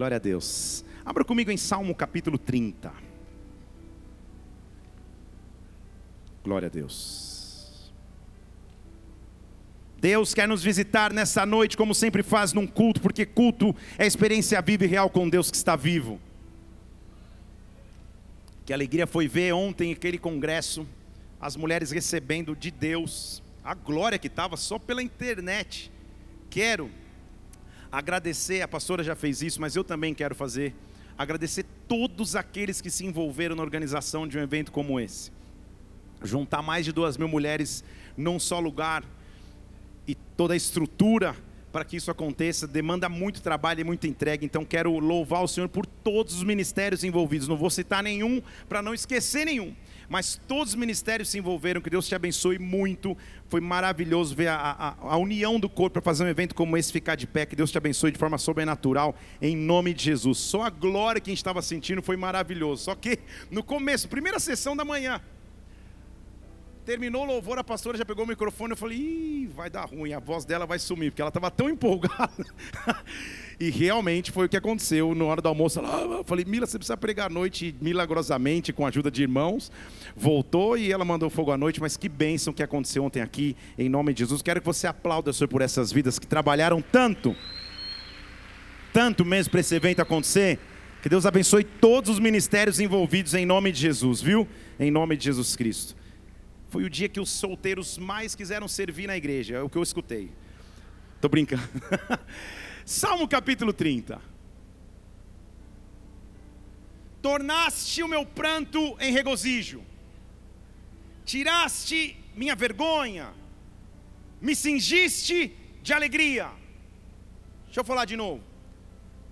Glória a Deus. Abra comigo em Salmo capítulo 30. Glória a Deus. Deus quer nos visitar nessa noite, como sempre faz num culto, porque culto é experiência viva e real com Deus que está vivo. Que alegria foi ver ontem aquele congresso, as mulheres recebendo de Deus a glória que estava só pela internet. Quero agradecer, a pastora já fez isso, mas eu também quero fazer, agradecer todos aqueles que se envolveram na organização de um evento como esse. Juntar mais de duas mil mulheres num só lugar e toda a estrutura para que isso aconteça demanda muito trabalho e muita entrega. Então quero louvar o Senhor por todos os ministérios envolvidos. Não vou citar nenhum para não esquecer nenhum mas todos os ministérios se envolveram, que Deus te abençoe muito. Foi maravilhoso ver a, a, a união do corpo para fazer um evento como esse ficar de pé. Que Deus te abençoe de forma sobrenatural, em nome de Jesus. Só a glória que a gente estava sentindo foi maravilhoso. Só que no começo, primeira sessão da manhã, terminou o louvor, a pastora já pegou o microfone. Eu falei, Ih, vai dar ruim, a voz dela vai sumir, porque ela estava tão empolgada. E realmente foi o que aconteceu na hora do almoço. Ela, eu falei, Mila, você precisa pregar à noite milagrosamente, com a ajuda de irmãos. Voltou e ela mandou fogo à noite, mas que bênção que aconteceu ontem aqui, em nome de Jesus. Quero que você aplaude, Senhor, por essas vidas que trabalharam tanto, tanto mesmo para esse evento acontecer. Que Deus abençoe todos os ministérios envolvidos em nome de Jesus, viu? Em nome de Jesus Cristo. Foi o dia que os solteiros mais quiseram servir na igreja, é o que eu escutei. Tô brincando. Salmo capítulo 30. Tornaste o meu pranto em regozijo, tiraste minha vergonha, me cingiste de alegria. Deixa eu falar de novo.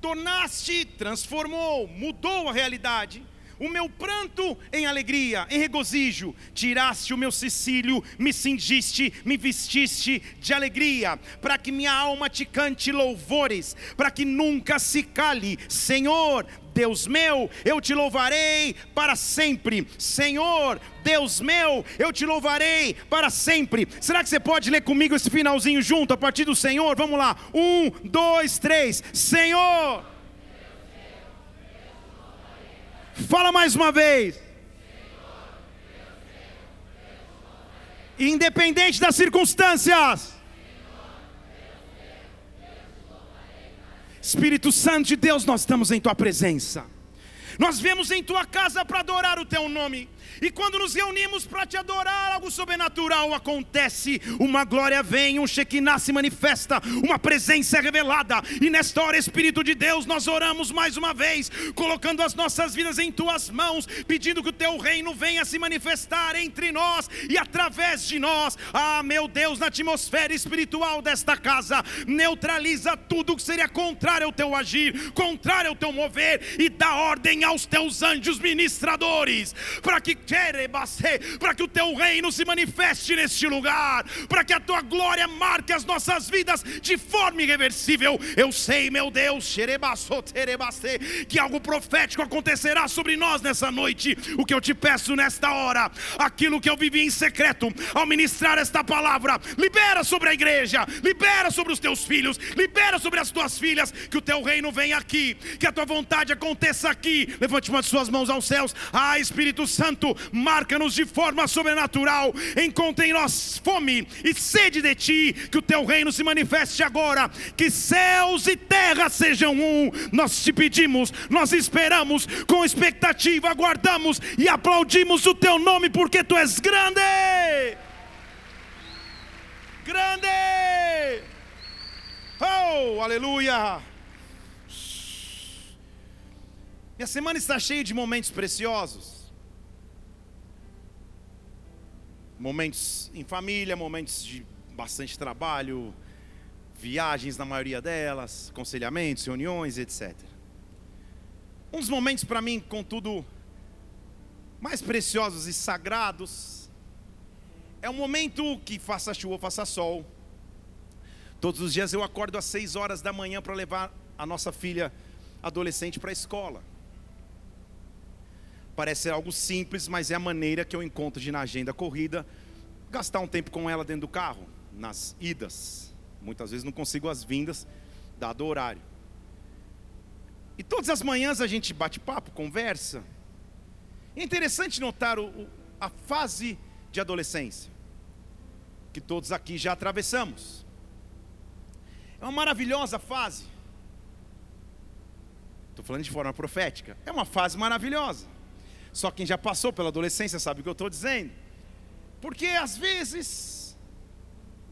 Tornaste, transformou, mudou a realidade o meu pranto em alegria, em regozijo, tiraste o meu cecílio, me cingiste, me vestiste de alegria, para que minha alma te cante louvores, para que nunca se cale, Senhor, Deus meu, eu te louvarei para sempre. Senhor, Deus meu, eu te louvarei para sempre. Será que você pode ler comigo esse finalzinho junto a partir do Senhor? Vamos lá. Um, dois, três. Senhor. Fala mais uma vez. Independente das circunstâncias. Espírito Santo de Deus, nós estamos em tua presença. Nós viemos em tua casa para adorar o teu nome. E quando nos reunimos para te adorar, algo sobrenatural acontece. Uma glória vem, um Shekinah se manifesta, uma presença é revelada. E nesta hora, Espírito de Deus, nós oramos mais uma vez, colocando as nossas vidas em tuas mãos, pedindo que o teu reino venha se manifestar entre nós e através de nós. Ah, meu Deus, na atmosfera espiritual desta casa, neutraliza tudo que seria contrário ao teu agir, contrário ao teu mover e dá ordem aos teus anjos ministradores, para que para que o teu reino se manifeste neste lugar, para que a tua glória marque as nossas vidas de forma irreversível. Eu sei, meu Deus, que algo profético acontecerá sobre nós nessa noite. O que eu te peço nesta hora, aquilo que eu vivi em secreto, ao ministrar esta palavra, libera sobre a igreja, libera sobre os teus filhos, libera sobre as tuas filhas, que o teu reino venha aqui, que a tua vontade aconteça aqui. Levante uma de suas mãos aos céus, ah, Espírito Santo, marca-nos de forma sobrenatural. Encontre em nós fome e sede de ti, que o teu reino se manifeste agora, que céus e terra sejam um. Nós te pedimos, nós esperamos com expectativa, aguardamos e aplaudimos o teu nome, porque tu és grande. Grande! Oh, aleluia! Minha semana está cheia de momentos preciosos. Momentos em família, momentos de bastante trabalho, viagens na maioria delas, aconselhamentos, reuniões, etc. Um dos momentos para mim, contudo, mais preciosos e sagrados é o momento que faça chuva, faça sol. Todos os dias eu acordo às seis horas da manhã para levar a nossa filha adolescente para a escola. Parece ser algo simples, mas é a maneira que eu encontro de, na agenda corrida, gastar um tempo com ela dentro do carro, nas idas. Muitas vezes não consigo as vindas, dado o horário. E todas as manhãs a gente bate papo, conversa. É interessante notar o, a fase de adolescência, que todos aqui já atravessamos. É uma maravilhosa fase. Estou falando de forma profética. É uma fase maravilhosa. Só quem já passou pela adolescência sabe o que eu estou dizendo. Porque às vezes,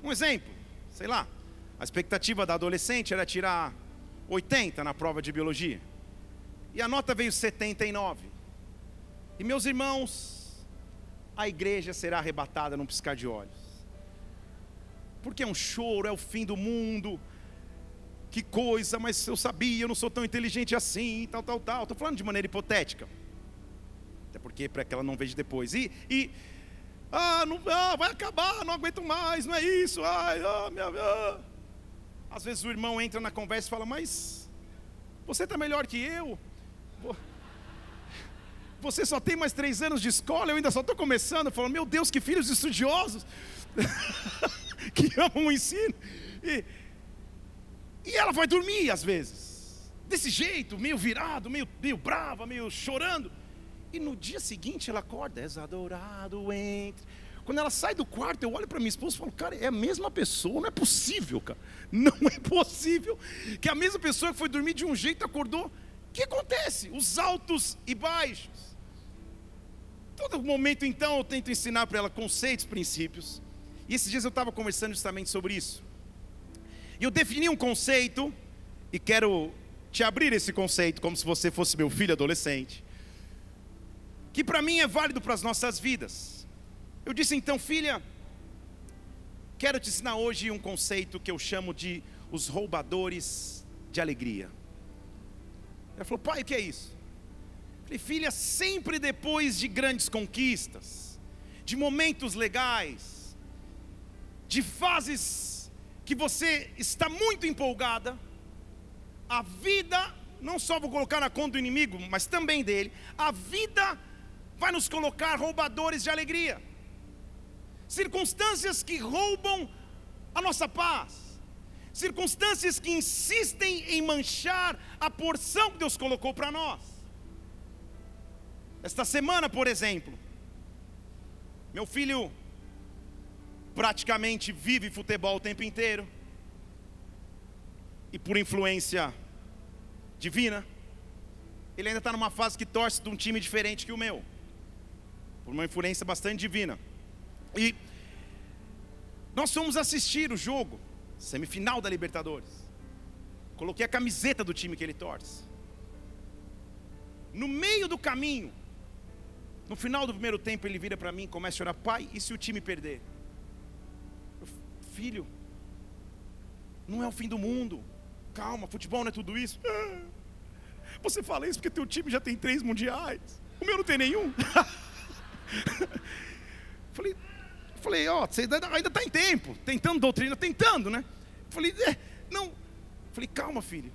um exemplo, sei lá, a expectativa da adolescente era tirar 80 na prova de biologia. E a nota veio 79. E meus irmãos, a igreja será arrebatada num piscar de olhos. Porque é um choro, é o fim do mundo. Que coisa, mas eu sabia, eu não sou tão inteligente assim, tal, tal, tal. Estou falando de maneira hipotética. Até porque para que ela não veja depois. E, e ah, não, ah, vai acabar, não aguento mais, não é isso. Ai, ah, minha, ah. Às vezes o irmão entra na conversa e fala, mas você está melhor que eu. Você só tem mais três anos de escola, eu ainda só estou começando. Falando, meu Deus, que filhos estudiosos que amam o ensino. E, e ela vai dormir às vezes, desse jeito, meio virado, meio, meio brava, meio chorando. E no dia seguinte ela acorda, és adorado entre. Quando ela sai do quarto, eu olho para minha esposa e falo, cara, é a mesma pessoa, não é possível, cara. Não é possível que a mesma pessoa que foi dormir de um jeito acordou. O que acontece? Os altos e baixos. Todo momento, então, eu tento ensinar para ela conceitos, princípios. E esses dias eu estava conversando justamente sobre isso. E eu defini um conceito, e quero te abrir esse conceito como se você fosse meu filho adolescente que para mim é válido para as nossas vidas. Eu disse então, filha, quero te ensinar hoje um conceito que eu chamo de os roubadores de alegria. Ela falou, pai, o que é isso? Falei, filha, sempre depois de grandes conquistas, de momentos legais, de fases que você está muito empolgada, a vida, não só vou colocar na conta do inimigo, mas também dele, a vida vai nos colocar roubadores de alegria, circunstâncias que roubam a nossa paz, circunstâncias que insistem em manchar a porção que Deus colocou para nós. Esta semana, por exemplo, meu filho praticamente vive futebol o tempo inteiro, e por influência divina, ele ainda está numa fase que torce de um time diferente que o meu por uma influência bastante divina. E nós fomos assistir o jogo, semifinal da Libertadores. Coloquei a camiseta do time que ele torce. No meio do caminho, no final do primeiro tempo, ele vira para mim e começa a chorar: Pai, e se o time perder? Eu, Filho, não é o fim do mundo. Calma, futebol não é tudo isso. Você fala isso porque teu time já tem três mundiais. O meu não tem nenhum. falei, falei, ó, você ainda está em tempo, tentando doutrina, tentando, né? Falei, é, não. Falei, calma, filho.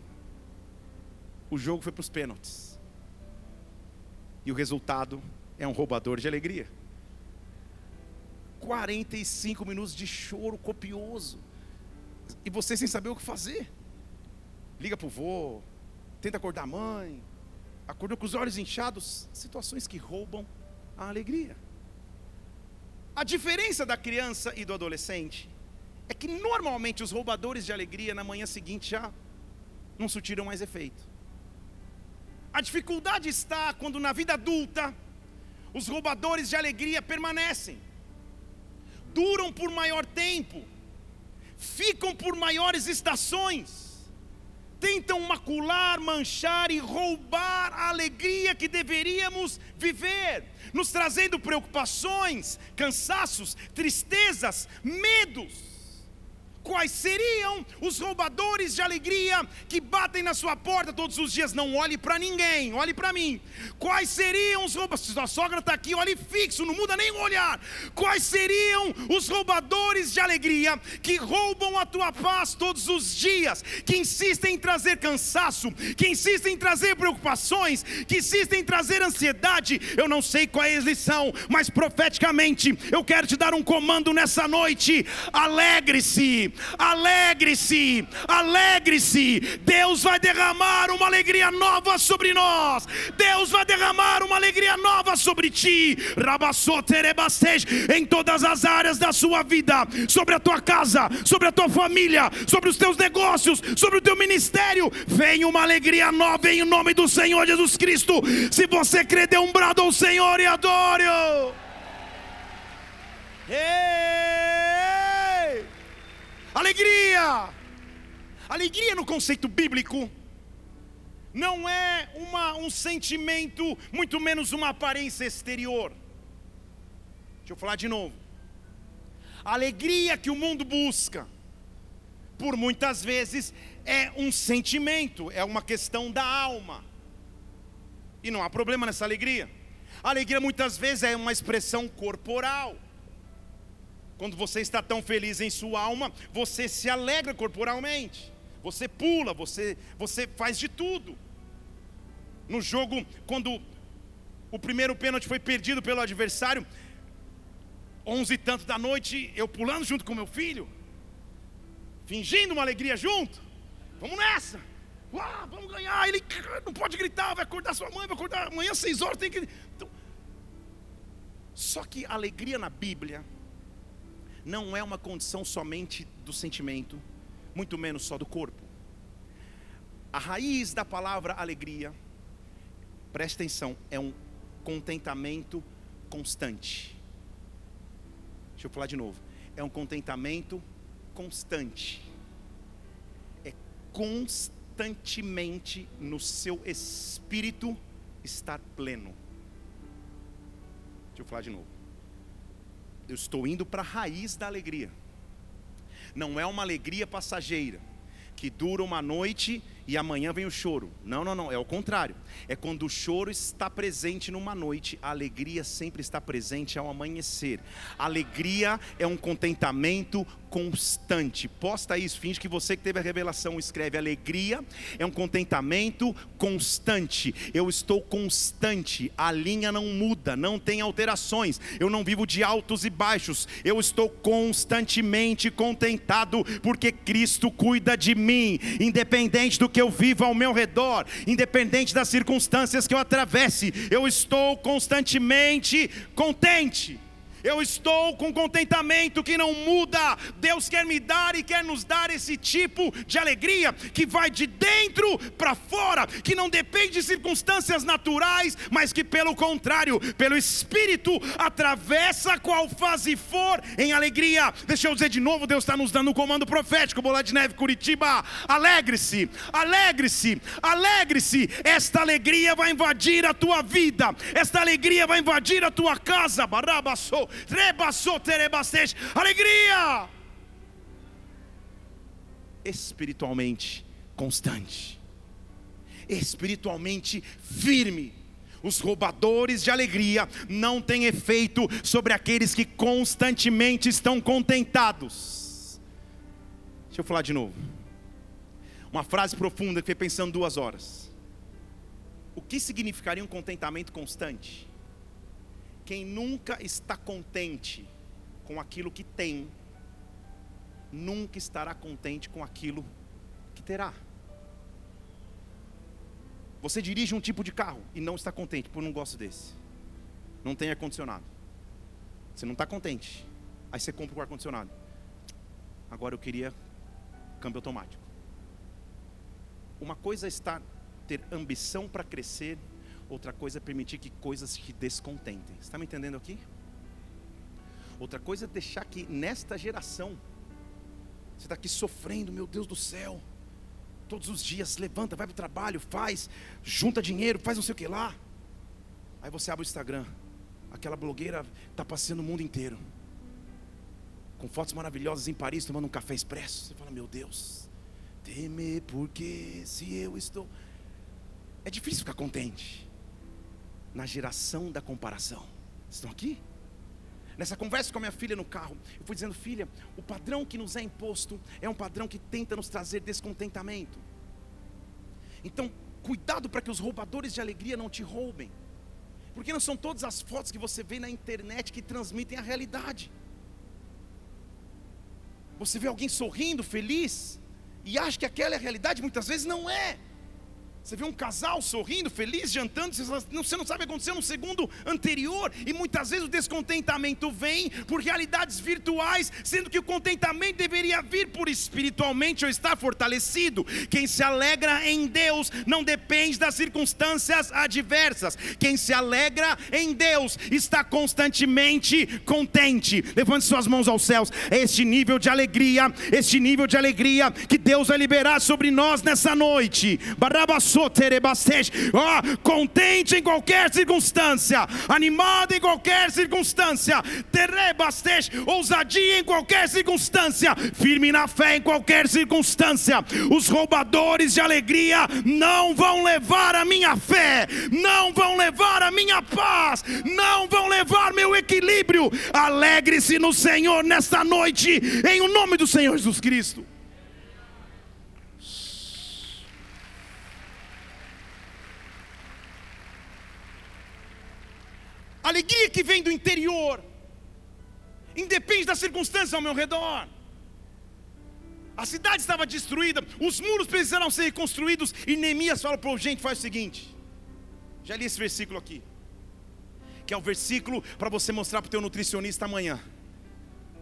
O jogo foi para os pênaltis. E o resultado é um roubador de alegria. 45 minutos de choro copioso. E você sem saber o que fazer. Liga para o vô, tenta acordar a mãe, acordou com os olhos inchados. Situações que roubam a alegria. A diferença da criança e do adolescente é que normalmente os roubadores de alegria na manhã seguinte já não surtiram mais efeito. A dificuldade está quando na vida adulta os roubadores de alegria permanecem, duram por maior tempo, ficam por maiores estações tentam macular, manchar e roubar a alegria que deveríamos viver, nos trazendo preocupações, cansaços, tristezas, medos. Quais seriam os roubadores de alegria que batem na sua porta todos os dias? Não olhe para ninguém, olhe para mim. Quais seriam os roubadores? Sua sogra está aqui, olhe fixo, não muda nem o olhar. Quais seriam os roubadores de alegria que roubam a tua paz todos os dias? Que insistem em trazer cansaço, que insistem em trazer preocupações, que insistem em trazer ansiedade. Eu não sei qual é a lição, mas profeticamente eu quero te dar um comando nessa noite. Alegre-se alegre-se, alegre-se. Deus vai derramar uma alegria nova sobre nós. Deus vai derramar uma alegria nova sobre ti. Em todas as áreas da sua vida, sobre a tua casa, sobre a tua família, sobre os teus negócios, sobre o teu ministério. Vem uma alegria nova em nome do Senhor Jesus Cristo. Se você crê, dê um brado ao Senhor e adore-o. Ei! Alegria! Alegria no conceito bíblico não é uma, um sentimento, muito menos uma aparência exterior. Deixa eu falar de novo. A alegria que o mundo busca, por muitas vezes, é um sentimento, é uma questão da alma. E não há problema nessa alegria. Alegria muitas vezes é uma expressão corporal. Quando você está tão feliz em sua alma, você se alegra corporalmente. Você pula, você, você faz de tudo. No jogo, quando o primeiro pênalti foi perdido pelo adversário, onze e tanto da noite, eu pulando junto com meu filho, fingindo uma alegria junto. Vamos nessa! Uau, vamos ganhar! Ele não pode gritar, vai acordar sua mãe, vai acordar amanhã às seis horas, tem que. Então... Só que alegria na Bíblia não é uma condição somente do sentimento, muito menos só do corpo. A raiz da palavra alegria, preste atenção, é um contentamento constante. Deixa eu falar de novo. É um contentamento constante. É constantemente no seu espírito estar pleno. Deixa eu falar de novo. Eu estou indo para a raiz da alegria. Não é uma alegria passageira que dura uma noite e amanhã vem o choro. Não, não, não, é o contrário. É quando o choro está presente numa noite, a alegria sempre está presente ao amanhecer. Alegria é um contentamento constante. Posta isso, finge que você que teve a revelação escreve alegria é um contentamento constante. Eu estou constante, a linha não muda, não tem alterações. Eu não vivo de altos e baixos. Eu estou constantemente contentado porque Cristo cuida de mim, independente do que eu vivo ao meu redor, independente das circunstâncias que eu atravesse, eu estou constantemente contente. Eu estou com contentamento que não muda. Deus quer me dar e quer nos dar esse tipo de alegria que vai de dentro para fora, que não depende de circunstâncias naturais, mas que pelo contrário, pelo Espírito, atravessa qual fase for em alegria. Deixa eu dizer de novo: Deus está nos dando um comando profético. Bola de Neve, Curitiba, alegre-se, alegre-se, alegre-se. Esta alegria vai invadir a tua vida, esta alegria vai invadir a tua casa. Barabassou alegria espiritualmente constante, espiritualmente firme. Os roubadores de alegria não têm efeito sobre aqueles que constantemente estão contentados. Deixa eu falar de novo. Uma frase profunda que fiquei pensando duas horas. O que significaria um contentamento constante? Quem nunca está contente com aquilo que tem, nunca estará contente com aquilo que terá. Você dirige um tipo de carro e não está contente, por não gosto desse. Não tem ar-condicionado. Você não está contente. Aí você compra o ar-condicionado. Agora eu queria câmbio automático. Uma coisa é ter ambição para crescer Outra coisa é permitir que coisas te descontentem. Está me entendendo aqui? Outra coisa é deixar que nesta geração, você está aqui sofrendo, meu Deus do céu. Todos os dias, levanta, vai para o trabalho, faz, junta dinheiro, faz não sei o que lá. Aí você abre o Instagram, aquela blogueira está passeando o mundo inteiro. Com fotos maravilhosas em Paris, tomando um café expresso. Você fala, meu Deus, teme porque se eu estou. É difícil ficar contente na geração da comparação. Estão aqui? Nessa conversa com a minha filha no carro, eu fui dizendo, filha, o padrão que nos é imposto é um padrão que tenta nos trazer descontentamento. Então, cuidado para que os roubadores de alegria não te roubem. Porque não são todas as fotos que você vê na internet que transmitem a realidade. Você vê alguém sorrindo, feliz, e acha que aquela é a realidade, muitas vezes não é. Você vê um casal sorrindo, feliz, jantando, você não sabe o que aconteceu no segundo anterior, e muitas vezes o descontentamento vem por realidades virtuais, sendo que o contentamento deveria vir por espiritualmente ou estar fortalecido. Quem se alegra em Deus não depende das circunstâncias adversas, quem se alegra em Deus está constantemente contente. Levante suas mãos aos céus, é este nível de alegria, este nível de alegria que Deus vai liberar sobre nós nessa noite. Barabas oh, contente em qualquer circunstância, animado em qualquer circunstância, ousadia em qualquer circunstância, firme na fé em qualquer circunstância. Os roubadores de alegria não vão levar a minha fé, não vão levar a minha paz, não vão levar meu equilíbrio. Alegre-se no Senhor nesta noite, em o nome do Senhor Jesus Cristo. Alegria que vem do interior, independe das circunstâncias ao meu redor. A cidade estava destruída, os muros precisaram ser reconstruídos, e Neemias fala para o gente: faz o seguinte, já li esse versículo aqui, que é o versículo para você mostrar para o teu nutricionista amanhã,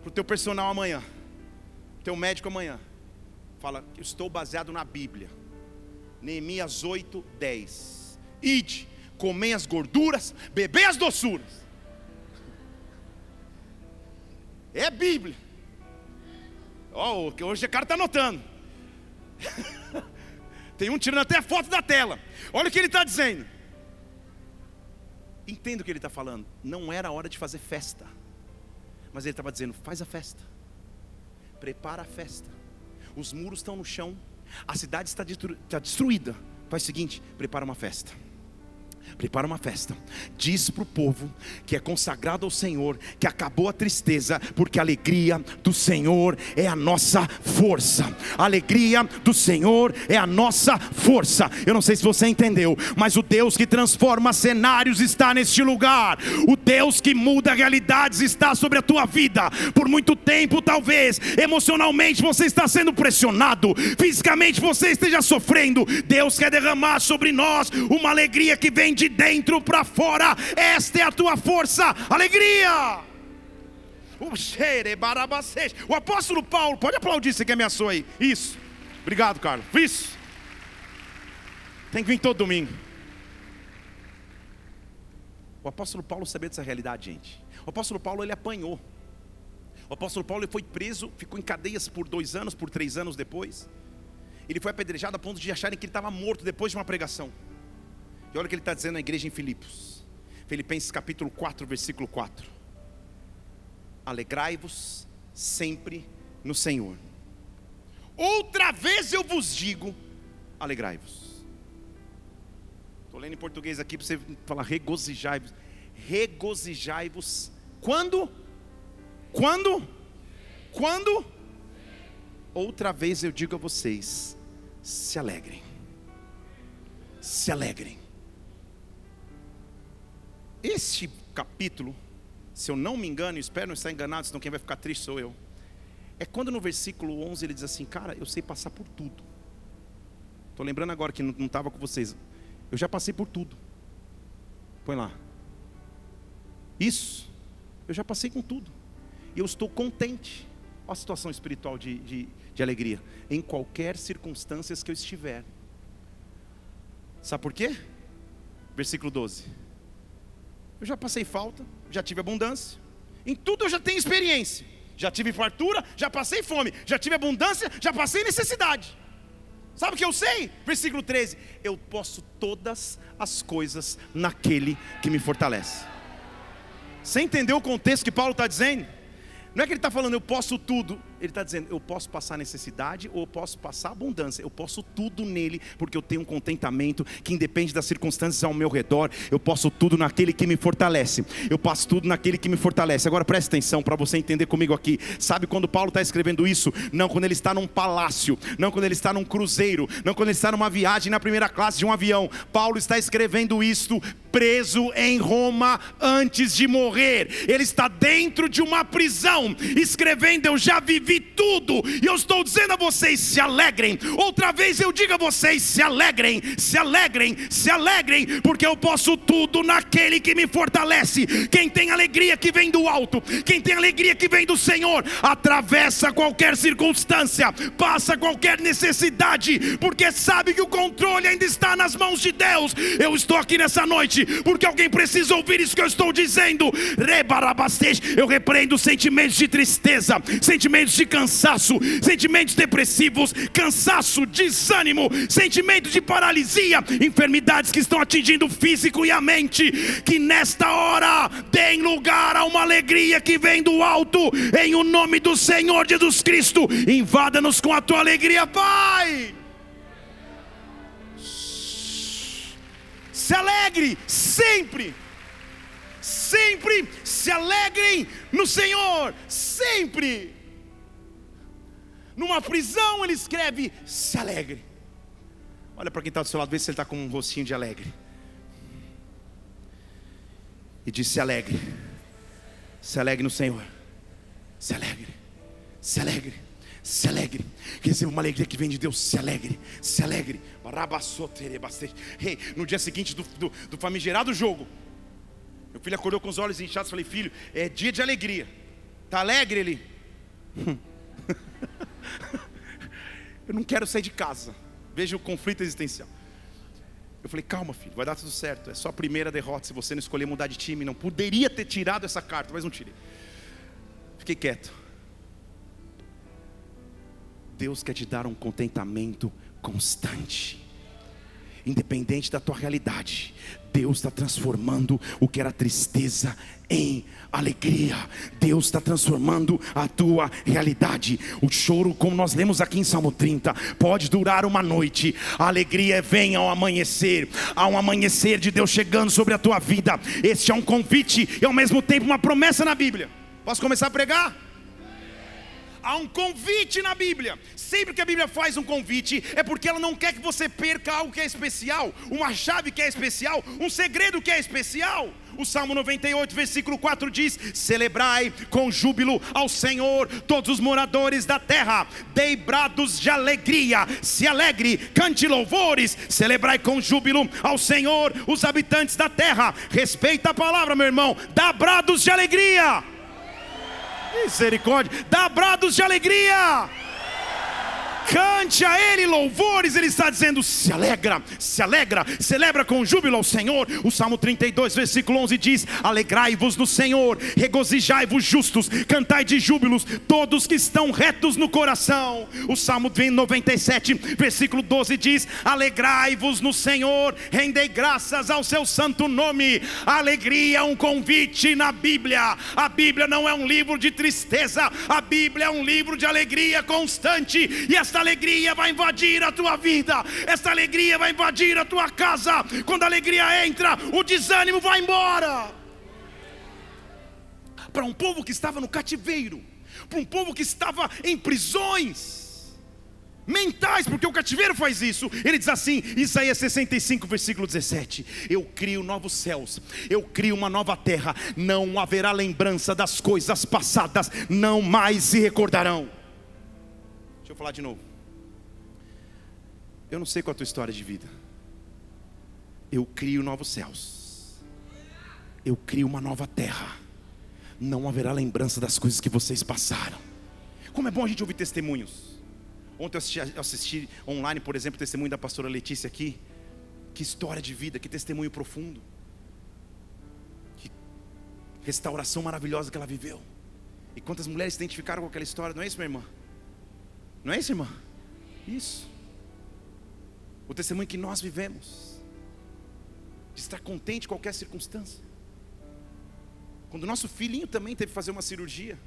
para o teu personal amanhã, para o teu médico amanhã. Fala, eu estou baseado na Bíblia. Neemias 8, 10. Ide, comem as gorduras, beber as doçuras. É Bíblia. Oh, hoje o cara está anotando. Tem um tirando até a foto da tela. Olha o que ele está dizendo. Entendo o que ele está falando. Não era hora de fazer festa. Mas ele estava dizendo: faz a festa. Prepara a festa. Os muros estão no chão. A cidade está destruída. Faz o seguinte: prepara uma festa prepara uma festa, diz para o povo que é consagrado ao Senhor, que acabou a tristeza, porque a alegria do Senhor é a nossa força. A alegria do Senhor é a nossa força. Eu não sei se você entendeu, mas o Deus que transforma cenários está neste lugar. O Deus que muda realidades está sobre a tua vida. Por muito tempo, talvez, emocionalmente você está sendo pressionado, fisicamente você esteja sofrendo. Deus quer derramar sobre nós uma alegria que vem de dentro para fora. Esta é a tua força, alegria. O apóstolo Paulo, pode aplaudir, você que ameaçou aí. Isso. Obrigado, Carlos. Isso. Tem que vir todo domingo. O apóstolo Paulo sabia dessa realidade, gente. O apóstolo Paulo ele apanhou. O apóstolo Paulo ele foi preso, ficou em cadeias por dois anos, por três anos depois. Ele foi apedrejado a ponto de acharem que ele estava morto depois de uma pregação. E olha o que ele está dizendo na igreja em Filipos. Filipenses capítulo 4, versículo 4. Alegrai-vos sempre no Senhor. Outra vez eu vos digo, alegrai-vos. Estou lendo em português aqui para você falar regozijai-vos. Regozijai-vos. Quando? Quando? Quando? Outra vez eu digo a vocês: se alegrem. Se alegrem. Este capítulo, se eu não me engano, espero não estar enganado, senão quem vai ficar triste sou eu. É quando no versículo 11 ele diz assim: Cara, eu sei passar por tudo. Estou lembrando agora que não estava com vocês. Eu já passei por tudo. Põe lá. Isso. Eu já passei com tudo. E eu estou contente. Olha a situação espiritual de, de, de alegria. Em qualquer circunstância que eu estiver. Sabe por quê? Versículo 12. Eu já passei falta, já tive abundância. Em tudo eu já tenho experiência. Já tive fartura, já passei fome. Já tive abundância, já passei necessidade. Sabe o que eu sei? Versículo 13: Eu posso todas as coisas naquele que me fortalece. Você entendeu o contexto que Paulo está dizendo? Não é que ele está falando, eu posso tudo. Ele está dizendo, eu posso passar necessidade ou eu posso passar abundância. Eu posso tudo nele, porque eu tenho um contentamento que independe das circunstâncias ao meu redor. Eu posso tudo naquele que me fortalece. Eu passo tudo naquele que me fortalece. Agora preste atenção para você entender comigo aqui. Sabe quando Paulo está escrevendo isso? Não quando ele está num palácio, não quando ele está num cruzeiro, não quando ele está numa viagem na primeira classe de um avião. Paulo está escrevendo isto preso em Roma antes de morrer. Ele está dentro de uma prisão, escrevendo: Eu já vivi vivi tudo, e eu estou dizendo a vocês: se alegrem. Outra vez eu digo a vocês: se alegrem, se alegrem, se alegrem, porque eu posso tudo naquele que me fortalece. Quem tem alegria que vem do alto, quem tem alegria que vem do Senhor, atravessa qualquer circunstância, passa qualquer necessidade, porque sabe que o controle ainda está nas mãos de Deus. Eu estou aqui nessa noite porque alguém precisa ouvir isso que eu estou dizendo. Eu repreendo sentimentos de tristeza, sentimentos de cansaço, sentimentos depressivos, cansaço, desânimo, sentimentos de paralisia, enfermidades que estão atingindo o físico e a mente. Que nesta hora deem lugar a uma alegria que vem do alto, em o nome do Senhor Jesus Cristo. Invada-nos com a tua alegria, Pai. Se alegre sempre. Sempre se alegrem no Senhor, sempre. Numa prisão ele escreve: se alegre. Olha para quem está do seu lado, vê se ele está com um rostinho de alegre. E diz: se alegre, se alegre no Senhor, se alegre, se alegre, se alegre. Receba uma alegria que vem de Deus, se alegre, se alegre. Hey, no dia seguinte do, do, do famigerado jogo, meu filho acordou com os olhos inchados. Falei, filho, é dia de alegria. Tá alegre ele? Eu não quero sair de casa. Veja o conflito existencial. Eu falei, calma, filho, vai dar tudo certo. É só a primeira derrota. Se você não escolher mudar de time, não poderia ter tirado essa carta, mas não tirei. Fiquei quieto. Deus quer te dar um contentamento constante, independente da tua realidade. Deus está transformando o que era tristeza em alegria. Deus está transformando a tua realidade. O choro, como nós lemos aqui em Salmo 30, pode durar uma noite. A alegria vem ao amanhecer. Há um amanhecer de Deus chegando sobre a tua vida. Este é um convite e ao mesmo tempo uma promessa na Bíblia. Posso começar a pregar? Há um convite na Bíblia. Sempre que a Bíblia faz um convite, é porque ela não quer que você perca algo que é especial, uma chave que é especial, um segredo que é especial. O Salmo 98, versículo 4 diz: Celebrai com júbilo ao Senhor, todos os moradores da terra, dei brados de alegria, se alegre, cante louvores, celebrai com júbilo ao Senhor, os habitantes da terra. Respeita a palavra, meu irmão, dá brados de alegria. Misericórdia, dá brados de alegria. Cante a Ele louvores, Ele está dizendo: se alegra, se alegra, celebra com júbilo ao Senhor. O Salmo 32, versículo 11 diz: Alegrai-vos no Senhor, regozijai-vos justos, cantai de júbilos, todos que estão retos no coração. O Salmo 97, versículo 12 diz: Alegrai-vos no Senhor, rendei graças ao seu santo nome. Alegria é um convite na Bíblia. A Bíblia não é um livro de tristeza, a Bíblia é um livro de alegria constante, e esta alegria vai invadir a tua vida, essa alegria vai invadir a tua casa. Quando a alegria entra, o desânimo vai embora. Para um povo que estava no cativeiro, para um povo que estava em prisões mentais, porque o cativeiro faz isso. Ele diz assim, Isaías 65, versículo 17: Eu crio novos céus, eu crio uma nova terra, não haverá lembrança das coisas passadas, não mais se recordarão. Deixa eu falar de novo. Eu não sei qual é a tua história de vida. Eu crio novos céus. Eu crio uma nova terra. Não haverá lembrança das coisas que vocês passaram. Como é bom a gente ouvir testemunhos. Ontem eu assisti, eu assisti online, por exemplo, o testemunho da pastora Letícia aqui. Que história de vida, que testemunho profundo. Que restauração maravilhosa que ela viveu. E quantas mulheres se identificaram com aquela história, não é isso, minha irmã? Não é isso, irmã? Isso o testemunho que nós vivemos, de estar contente em qualquer circunstância. Quando nosso filhinho também teve que fazer uma cirurgia,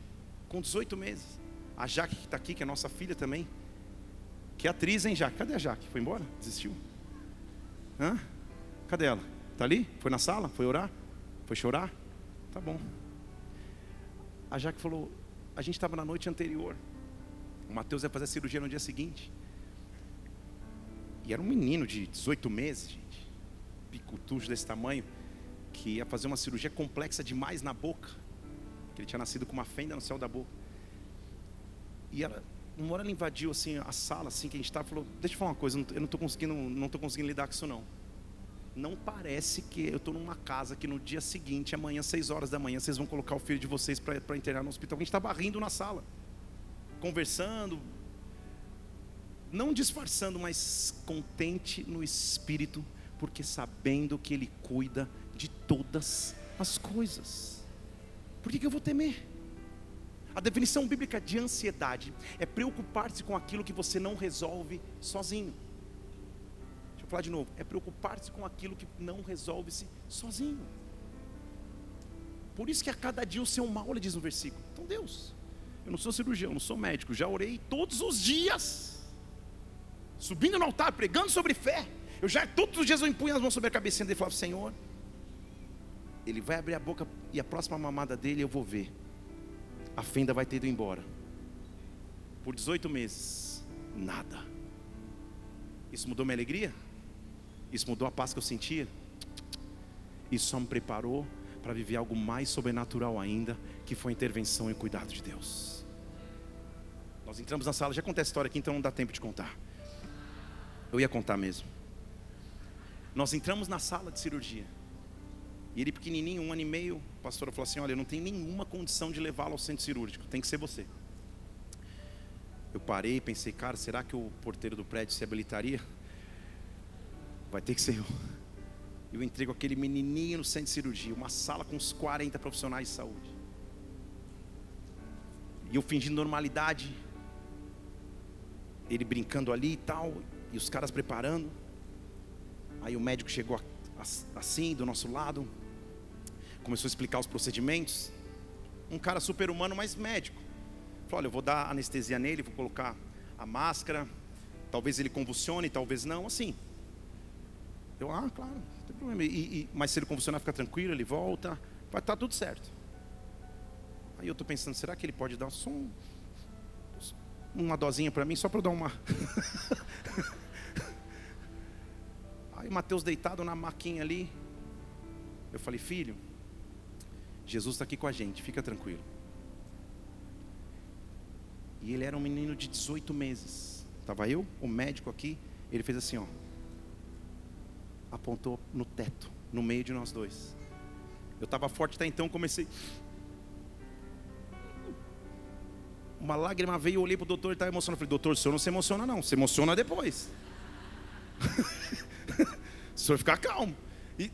com 18 meses, a Jaque que está aqui, que é nossa filha também, que é atriz, hein, Jaque? Cadê a Jaque? Foi embora? Desistiu? Hã? Cadê ela? Está ali? Foi na sala? Foi orar? Foi chorar? Tá bom. A Jaque falou: a gente estava na noite anterior. O Mateus ia fazer a cirurgia no dia seguinte. E era um menino de 18 meses, gente, picutujo desse tamanho, que ia fazer uma cirurgia complexa demais na boca. Que ele tinha nascido com uma fenda no céu da boca. E ela, uma hora ela invadiu assim a sala, assim que a gente estava, falou: Deixa eu falar uma coisa, eu não estou conseguindo, não tô conseguindo lidar com isso não. Não parece que eu estou numa casa que no dia seguinte, amanhã, seis horas da manhã, vocês vão colocar o filho de vocês para internar no hospital. A gente estava rindo na sala, conversando, não disfarçando, mas contente no espírito, porque sabendo que Ele cuida de todas as coisas. Por que, que eu vou temer? A definição bíblica de ansiedade é preocupar-se com aquilo que você não resolve sozinho. Deixa eu falar de novo. É preocupar-se com aquilo que não resolve-se sozinho. Por isso que a cada dia o seu mal, ele diz no versículo. Então, Deus, eu não sou cirurgião, não sou médico, já orei todos os dias, subindo no altar, pregando sobre fé. Eu já todos os dias eu impunho as mãos sobre a cabeça dele e falava: Senhor, ele vai abrir a boca e a próxima mamada dele eu vou ver a fenda vai ter ido embora. Por 18 meses, nada. Isso mudou minha alegria? Isso mudou a paz que eu sentia? Isso só me preparou para viver algo mais sobrenatural ainda, que foi a intervenção e o cuidado de Deus. Nós entramos na sala, já contei a história aqui, então não dá tempo de contar. Eu ia contar mesmo. Nós entramos na sala de cirurgia. E ele pequenininho, um ano e meio, a pastora falou assim: Olha, não tenho nenhuma condição de levá-lo ao centro cirúrgico, tem que ser você. Eu parei pensei, cara, será que o porteiro do prédio se habilitaria? Vai ter que ser eu. Eu entrei com aquele menininho no centro de cirurgia, uma sala com uns 40 profissionais de saúde. E eu fingindo normalidade, ele brincando ali e tal, e os caras preparando. Aí o médico chegou assim, do nosso lado, começou a explicar os procedimentos. Um cara super humano, mas médico. Falou: olha, eu vou dar anestesia nele, vou colocar a máscara. Talvez ele convulsione, talvez não. Assim. Eu, ah, claro, não tem problema. E, e, mas se ele convulsionar, fica tranquilo, ele volta. Vai estar tá tudo certo. Aí eu estou pensando, será que ele pode dar só um, uma dosinha para mim, só para dar uma. Aí Mateus deitado na maquinha ali. Eu falei, filho, Jesus está aqui com a gente, fica tranquilo. E ele era um menino de 18 meses. Estava eu, o médico aqui, ele fez assim, ó. Apontou no teto, no meio de nós dois. Eu estava forte até então, comecei. Uma lágrima veio, eu olhei para o doutor, ele estava emocionado. Eu falei, doutor, o senhor não se emociona, não, se emociona depois. o senhor ficar calmo. E,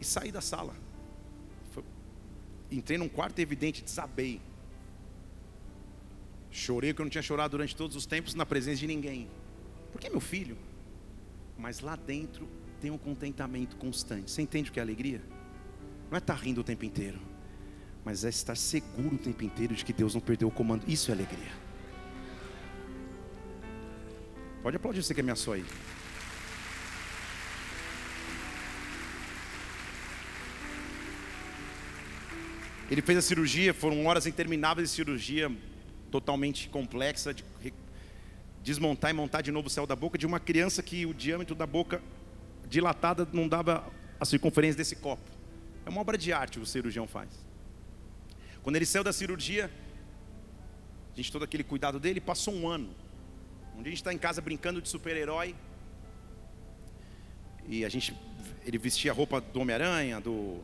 e saí da sala entrei num quarto evidente, desabei. Chorei que eu não tinha chorado durante todos os tempos na presença de ninguém. Porque meu filho. Mas lá dentro tem um contentamento constante. Você entende o que é alegria? Não é estar rindo o tempo inteiro, mas é estar seguro o tempo inteiro de que Deus não perdeu o comando. Isso é alegria. Pode aplaudir você que ameaçou aí. Ele fez a cirurgia, foram horas intermináveis de cirurgia, totalmente complexa, de desmontar e montar de novo o céu da boca de uma criança que o diâmetro da boca dilatada não dava a circunferência desse copo. É uma obra de arte o cirurgião faz. Quando ele saiu da cirurgia, a gente todo aquele cuidado dele, passou um ano. Um dia a gente está em casa brincando de super-herói. E a gente, ele vestia a roupa do Homem-Aranha, do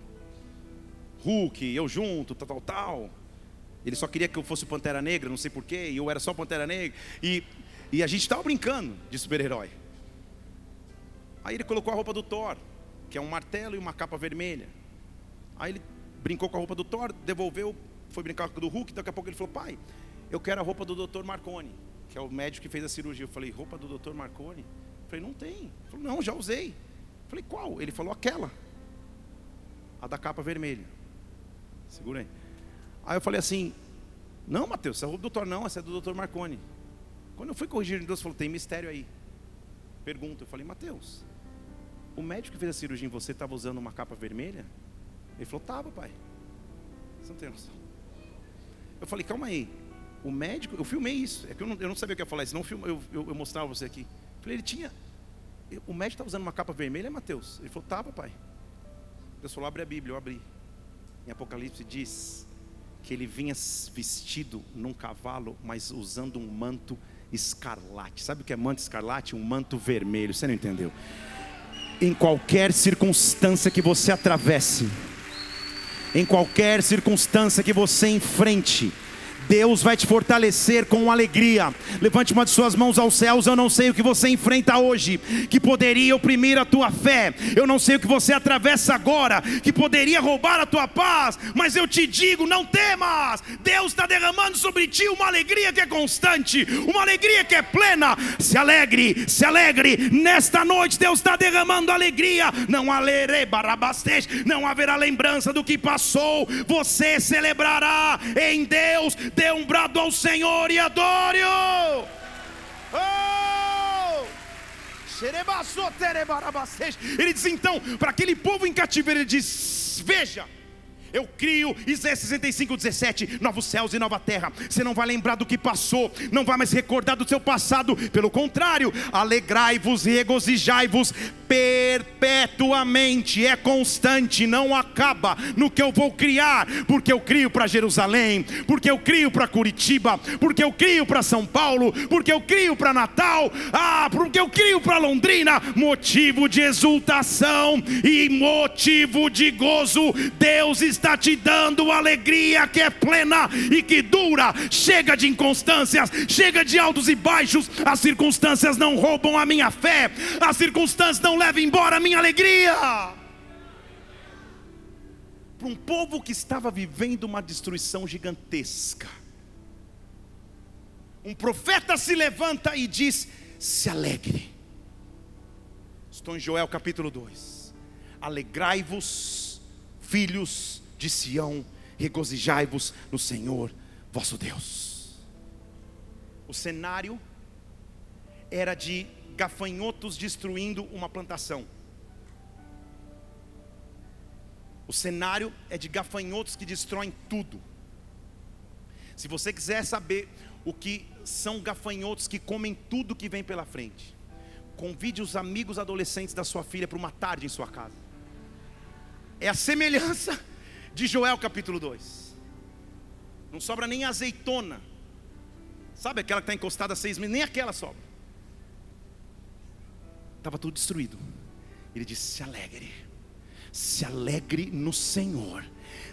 Hulk, eu junto, tal, tal, tal. Ele só queria que eu fosse Pantera Negra, não sei porquê, e eu era só Pantera Negra. E, e a gente estava brincando de super-herói. Aí ele colocou a roupa do Thor, que é um martelo e uma capa vermelha. Aí ele brincou com a roupa do Thor, devolveu, foi brincar com a do Hulk, daqui a pouco ele falou, pai, eu quero a roupa do Dr. Marconi, que é o médico que fez a cirurgia. Eu falei, roupa do Dr. Marconi? Eu falei, não tem. Ele falou, não, já usei. Eu falei, qual? Ele falou, aquela. A da capa vermelha. Segura aí. Aí eu falei assim: Não, Mateus, essa é o doutor, não, essa é do doutor Marconi. Quando eu fui corrigir, Deus falou: Tem mistério aí. Pergunta. Eu falei: Mateus, o médico que fez a cirurgia em você estava usando uma capa vermelha? Ele falou: Tava, pai. Você não tem noção. Eu falei: Calma aí. O médico, eu filmei isso. É que eu não, eu não sabia o que ia falar eu, eu, eu, eu mostrava você aqui. Eu falei: Ele tinha. O médico estava usando uma capa vermelha, Mateus? Ele falou: Tava, pai. Deus falou: Abre a Bíblia. Eu abri em Apocalipse diz que ele vinha vestido num cavalo, mas usando um manto escarlate. Sabe o que é manto escarlate? Um manto vermelho. Você não entendeu? Em qualquer circunstância que você atravesse, em qualquer circunstância que você enfrente, Deus vai te fortalecer com alegria. Levante uma de suas mãos aos céus. Eu não sei o que você enfrenta hoje, que poderia oprimir a tua fé. Eu não sei o que você atravessa agora, que poderia roubar a tua paz. Mas eu te digo: não temas. Deus está derramando sobre ti uma alegria que é constante, uma alegria que é plena. Se alegre, se alegre. Nesta noite, Deus está derramando alegria. Não alerei não haverá lembrança do que passou. Você celebrará em Deus dê um brado ao Senhor e adore-o. Oh! Ele diz então, para aquele povo em cativeiro, ele diz: Veja, eu crio, Isaías 65, 17, novos céus e nova terra. Você não vai lembrar do que passou, não vai mais recordar do seu passado, pelo contrário, alegrai-vos e regozijai-vos perpetuamente, é constante, não acaba no que eu vou criar, porque eu crio para Jerusalém, porque eu crio para Curitiba, porque eu crio para São Paulo, porque eu crio para Natal, ah, porque eu crio para Londrina, motivo de exultação e motivo de gozo. Deus está está te dando alegria que é plena e que dura. Chega de inconstâncias, chega de altos e baixos. As circunstâncias não roubam a minha fé, as circunstâncias não levam embora a minha alegria. Para um povo que estava vivendo uma destruição gigantesca, um profeta se levanta e diz: se alegre. Estou em Joel capítulo 2. Alegrai-vos, filhos de Sião, regozijai-vos no Senhor vosso Deus. O cenário era de gafanhotos destruindo uma plantação. O cenário é de gafanhotos que destroem tudo. Se você quiser saber o que são gafanhotos que comem tudo que vem pela frente, convide os amigos adolescentes da sua filha para uma tarde em sua casa. É a semelhança de Joel capítulo 2. Não sobra nem azeitona. Sabe aquela que está encostada há seis meses? Nem aquela sobra. Estava tudo destruído. Ele disse: se alegre, se alegre no Senhor,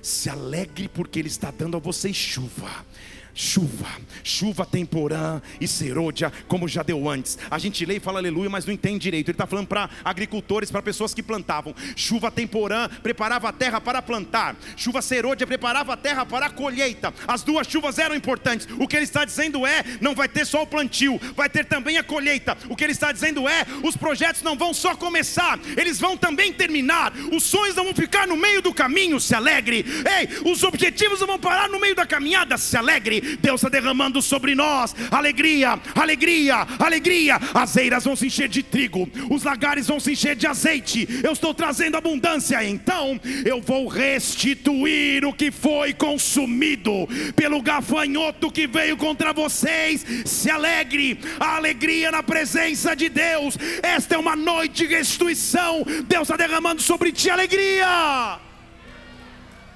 se alegre porque Ele está dando a vocês chuva chuva, chuva temporã e serôdia, como já deu antes. A gente lê e fala aleluia, mas não entende direito. Ele está falando para agricultores, para pessoas que plantavam. Chuva temporã preparava a terra para plantar, chuva serôdia preparava a terra para a colheita. As duas chuvas eram importantes. O que ele está dizendo é: não vai ter só o plantio, vai ter também a colheita. O que ele está dizendo é: os projetos não vão só começar, eles vão também terminar. Os sonhos não vão ficar no meio do caminho, se alegre. Ei, os objetivos não vão parar no meio da caminhada, se alegre. Deus está derramando sobre nós alegria, alegria, alegria. As eiras vão se encher de trigo, os lagares vão se encher de azeite. Eu estou trazendo abundância, então eu vou restituir o que foi consumido pelo gafanhoto que veio contra vocês. Se alegre, a alegria na presença de Deus. Esta é uma noite de restituição. Deus está derramando sobre ti alegria.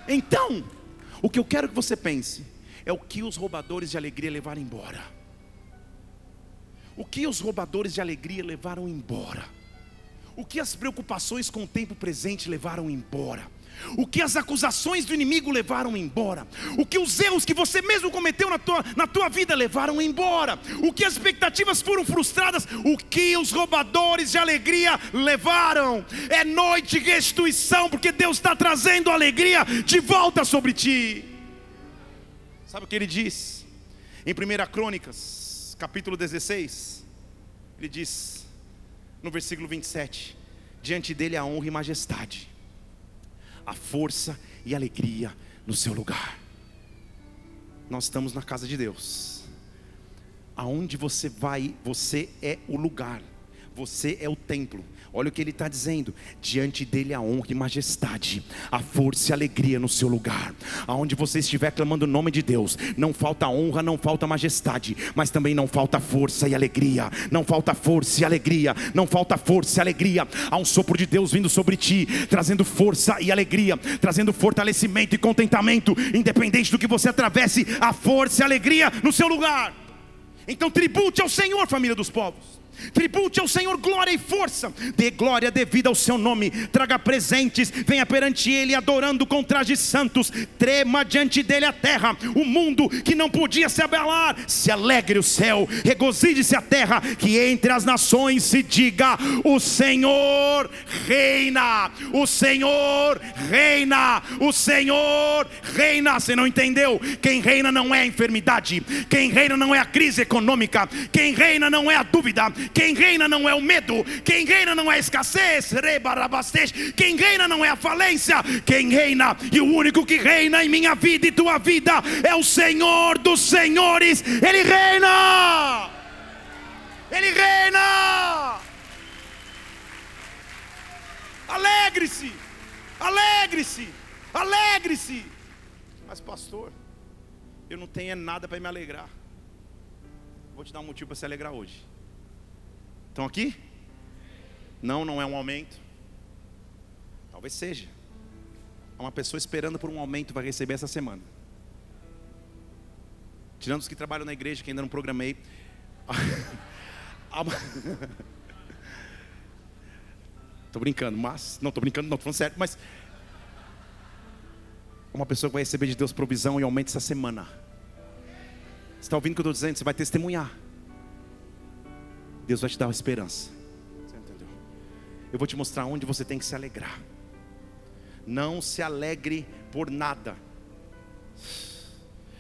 Então, o que eu quero que você pense é o que os roubadores de alegria levaram embora. O que os roubadores de alegria levaram embora. O que as preocupações com o tempo presente levaram embora. O que as acusações do inimigo levaram embora. O que os erros que você mesmo cometeu na tua, na tua vida levaram embora. O que as expectativas foram frustradas. O que os roubadores de alegria levaram. É noite de restituição, porque Deus está trazendo alegria de volta sobre ti. Sabe o que ele diz? Em 1 Crônicas, capítulo 16, ele diz, no versículo 27, diante dele a honra e majestade, a força e alegria no seu lugar. Nós estamos na casa de Deus. Aonde você vai, você é o lugar Você é o templo. Olha o que ele está dizendo: diante dele a honra e majestade, a força e a alegria no seu lugar. Aonde você estiver clamando o nome de Deus, não falta honra, não falta majestade, mas também não falta força e alegria. Não falta força e alegria, não falta força e alegria. Há um sopro de Deus vindo sobre ti, trazendo força e alegria, trazendo fortalecimento e contentamento, independente do que você atravesse, a força e a alegria no seu lugar. Então tribute ao Senhor, família dos povos. Tribute ao Senhor glória e força, dê glória devida ao seu nome, traga presentes, venha perante Ele adorando com trajes santos, trema diante dele a terra, o mundo que não podia se abalar, se alegre o céu, regozije-se a terra, que entre as nações se diga: O Senhor reina, o Senhor reina, o Senhor reina. Você não entendeu? Quem reina não é a enfermidade, quem reina não é a crise econômica, quem reina não é a dúvida quem reina não é o medo, quem reina não é a escassez, quem reina não é a falência, quem reina e o único que reina em minha vida e tua vida é o Senhor dos Senhores, Ele reina, Ele reina. Alegre-se, alegre-se, alegre-se. Mas, pastor, eu não tenho nada para me alegrar. Vou te dar um motivo para se alegrar hoje. Estão aqui? Não, não é um aumento. Talvez seja. Uma pessoa esperando por um aumento vai receber essa semana. Tirando os que trabalham na igreja, que ainda não programei. Estou brincando, mas. Não, estou brincando, não, estou falando sério, mas. Uma pessoa que vai receber de Deus provisão e aumento essa semana. Você está ouvindo o que eu estou dizendo? Você vai testemunhar. Deus vai te dar uma esperança. Você entendeu? Eu vou te mostrar onde você tem que se alegrar. Não se alegre por nada.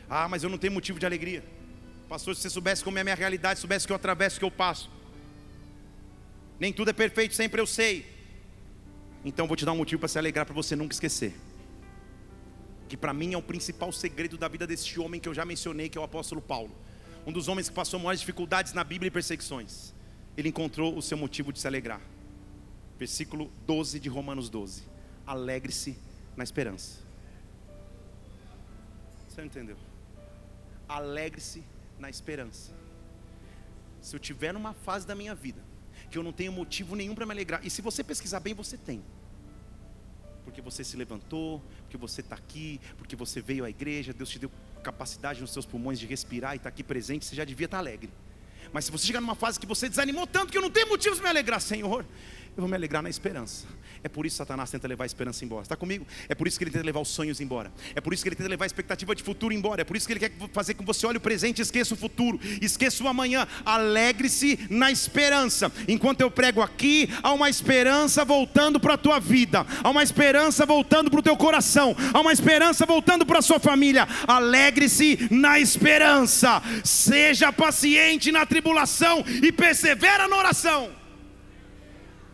Ah, mas eu não tenho motivo de alegria. Pastor, se você soubesse como é a minha realidade, soubesse que eu atravesso, que eu passo. Nem tudo é perfeito, sempre eu sei. Então vou te dar um motivo para se alegrar, para você nunca esquecer. Que para mim é o principal segredo da vida deste homem que eu já mencionei, que é o apóstolo Paulo. Um dos homens que passou maiores dificuldades na Bíblia e perseguições ele encontrou o seu motivo de se alegrar. Versículo 12 de Romanos 12. Alegre-se na esperança. Você não entendeu? Alegre-se na esperança. Se eu tiver numa fase da minha vida que eu não tenho motivo nenhum para me alegrar, e se você pesquisar bem, você tem. Porque você se levantou, porque você está aqui, porque você veio à igreja, Deus te deu capacidade nos seus pulmões de respirar e está aqui presente, você já devia estar tá alegre. Mas se você chegar numa fase que você desanimou tanto que eu não tenho motivos de me alegrar, Senhor, eu vou me alegrar na esperança. É por isso que Satanás tenta levar a esperança embora. Está comigo? É por isso que ele tenta levar os sonhos embora. É por isso que ele tenta levar a expectativa de futuro embora. É por isso que ele quer fazer com que você olhe o presente e esqueça o futuro. Esqueça o amanhã. Alegre-se na esperança. Enquanto eu prego aqui, há uma esperança voltando para a tua vida. Há uma esperança voltando para o teu coração. Há uma esperança voltando para a sua família. Alegre-se na esperança. Seja paciente na tribulação e persevera na oração.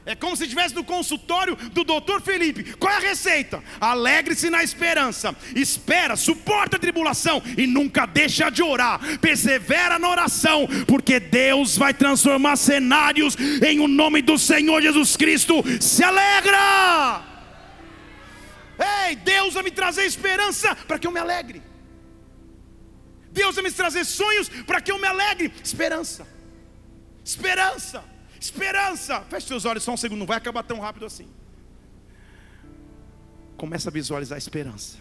É como se estivesse no consultório do doutor Felipe. Qual é a receita? Alegre-se na esperança, espera, suporta a tribulação e nunca deixa de orar. Persevera na oração, porque Deus vai transformar cenários em o nome do Senhor Jesus Cristo. Se alegra! Ei, Deus vai me trazer esperança para que eu me alegre. Deus vai me trazer sonhos para que eu me alegre. Esperança. Esperança. Esperança. Feche seus olhos só um segundo, não vai acabar tão rápido assim. Começa a visualizar a esperança.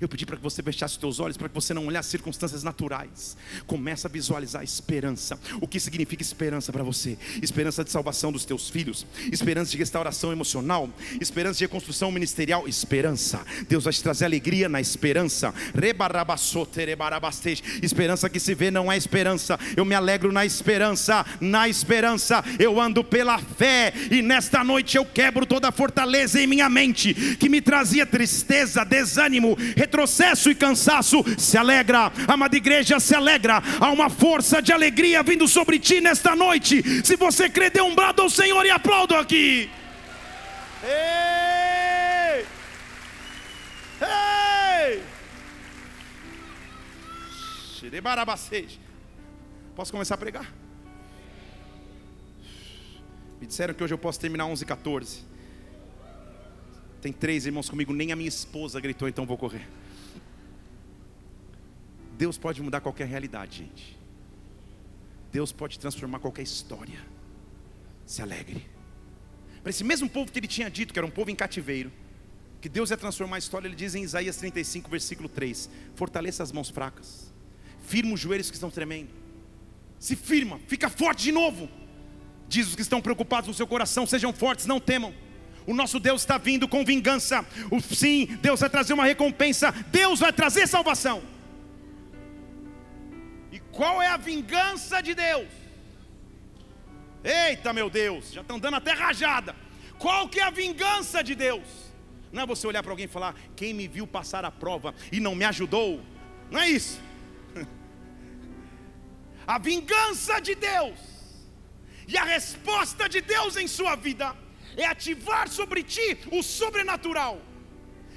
Eu pedi para que você fechasse os teus olhos, para que você não olhasse circunstâncias naturais. Começa a visualizar a esperança. O que significa esperança para você? Esperança de salvação dos teus filhos, esperança de restauração emocional, esperança de reconstrução ministerial, esperança. Deus vai te trazer alegria na esperança. Esperança que se vê não é esperança. Eu me alegro na esperança, na esperança. Eu ando pela fé e nesta noite eu quebro toda a fortaleza em minha mente que me trazia tristeza, desânimo, retrocesso e cansaço, se alegra, amada igreja, se alegra, há uma força de alegria vindo sobre ti nesta noite. Se você crê, dê um brado ao Senhor e aplaudo aqui. Ei! Ei! Posso começar a pregar? Me disseram que hoje eu posso terminar 11 14 Tem três irmãos comigo, nem a minha esposa gritou, então vou correr. Deus pode mudar qualquer realidade, gente. Deus pode transformar qualquer história. Se alegre. Para esse mesmo povo que ele tinha dito, que era um povo em cativeiro, que Deus ia transformar a história, ele diz em Isaías 35, versículo 3: Fortaleça as mãos fracas, firma os joelhos que estão tremendo, se firma, fica forte de novo. Diz os que estão preocupados no seu coração: sejam fortes, não temam. O nosso Deus está vindo com vingança. O, sim, Deus vai trazer uma recompensa. Deus vai trazer salvação. E qual é a vingança de Deus? Eita, meu Deus, já estão dando até rajada. Qual que é a vingança de Deus? Não é você olhar para alguém e falar: quem me viu passar a prova e não me ajudou. Não é isso. A vingança de Deus e a resposta de Deus em sua vida é ativar sobre ti o sobrenatural.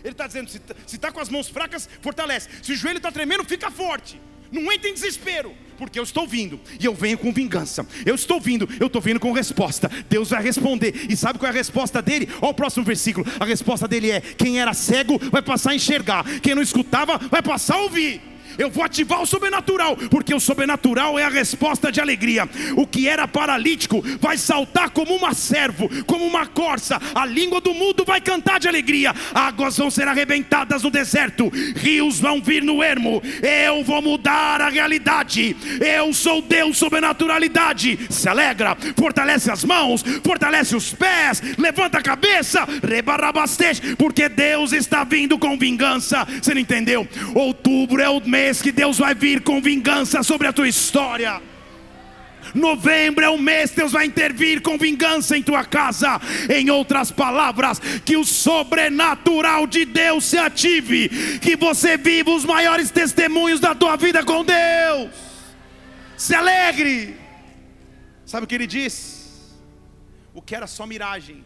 Ele está dizendo: se está tá com as mãos fracas, fortalece. Se o joelho está tremendo, fica forte. Não entre em desespero, porque eu estou vindo e eu venho com vingança. Eu estou vindo, eu estou vindo com resposta. Deus vai responder. E sabe qual é a resposta dele? Olha o próximo versículo. A resposta dele é: quem era cego vai passar a enxergar, quem não escutava vai passar a ouvir. Eu vou ativar o sobrenatural, porque o sobrenatural é a resposta de alegria. O que era paralítico vai saltar como uma servo, como uma corça. A língua do mundo vai cantar de alegria. Águas vão ser arrebentadas no deserto, rios vão vir no ermo. Eu vou mudar a realidade. Eu sou Deus sobrenaturalidade. Se alegra, fortalece as mãos, fortalece os pés, levanta a cabeça, rebarabastece, porque Deus está vindo com vingança. Você não entendeu? Outubro é o mês mês que Deus vai vir com vingança sobre a tua história. Novembro é o mês Deus vai intervir com vingança em tua casa. Em outras palavras, que o sobrenatural de Deus se ative, que você viva os maiores testemunhos da tua vida com Deus. Se alegre. Sabe o que ele diz? O que era só miragem,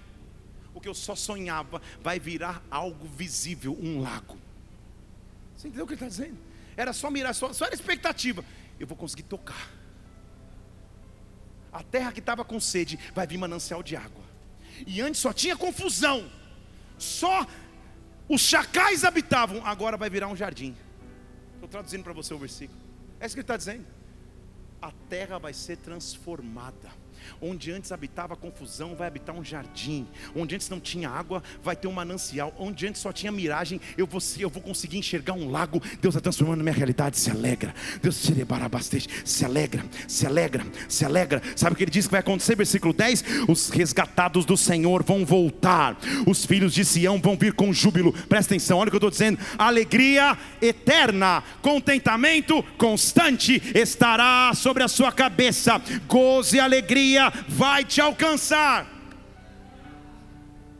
o que eu só sonhava, vai virar algo visível, um lago. Você entendeu o que ele está dizendo? Era só mirar, só, só era expectativa. Eu vou conseguir tocar. A terra que estava com sede vai vir manancial de água. E antes só tinha confusão. Só os chacais habitavam. Agora vai virar um jardim. Estou traduzindo para você o versículo. É isso que ele está dizendo. A terra vai ser transformada. Onde antes habitava confusão, vai habitar um jardim. Onde antes não tinha água, vai ter um manancial. Onde antes só tinha miragem, eu vou, eu vou conseguir enxergar um lago. Deus está transformando minha realidade. Se alegra. Deus se se alegra, se alegra, se alegra. Sabe o que ele diz que vai acontecer? Versículo 10: Os resgatados do Senhor vão voltar, os filhos de Sião vão vir com júbilo. Presta atenção, olha o que eu estou dizendo: alegria eterna, contentamento constante estará sobre a sua cabeça, goze e alegria vai te alcançar.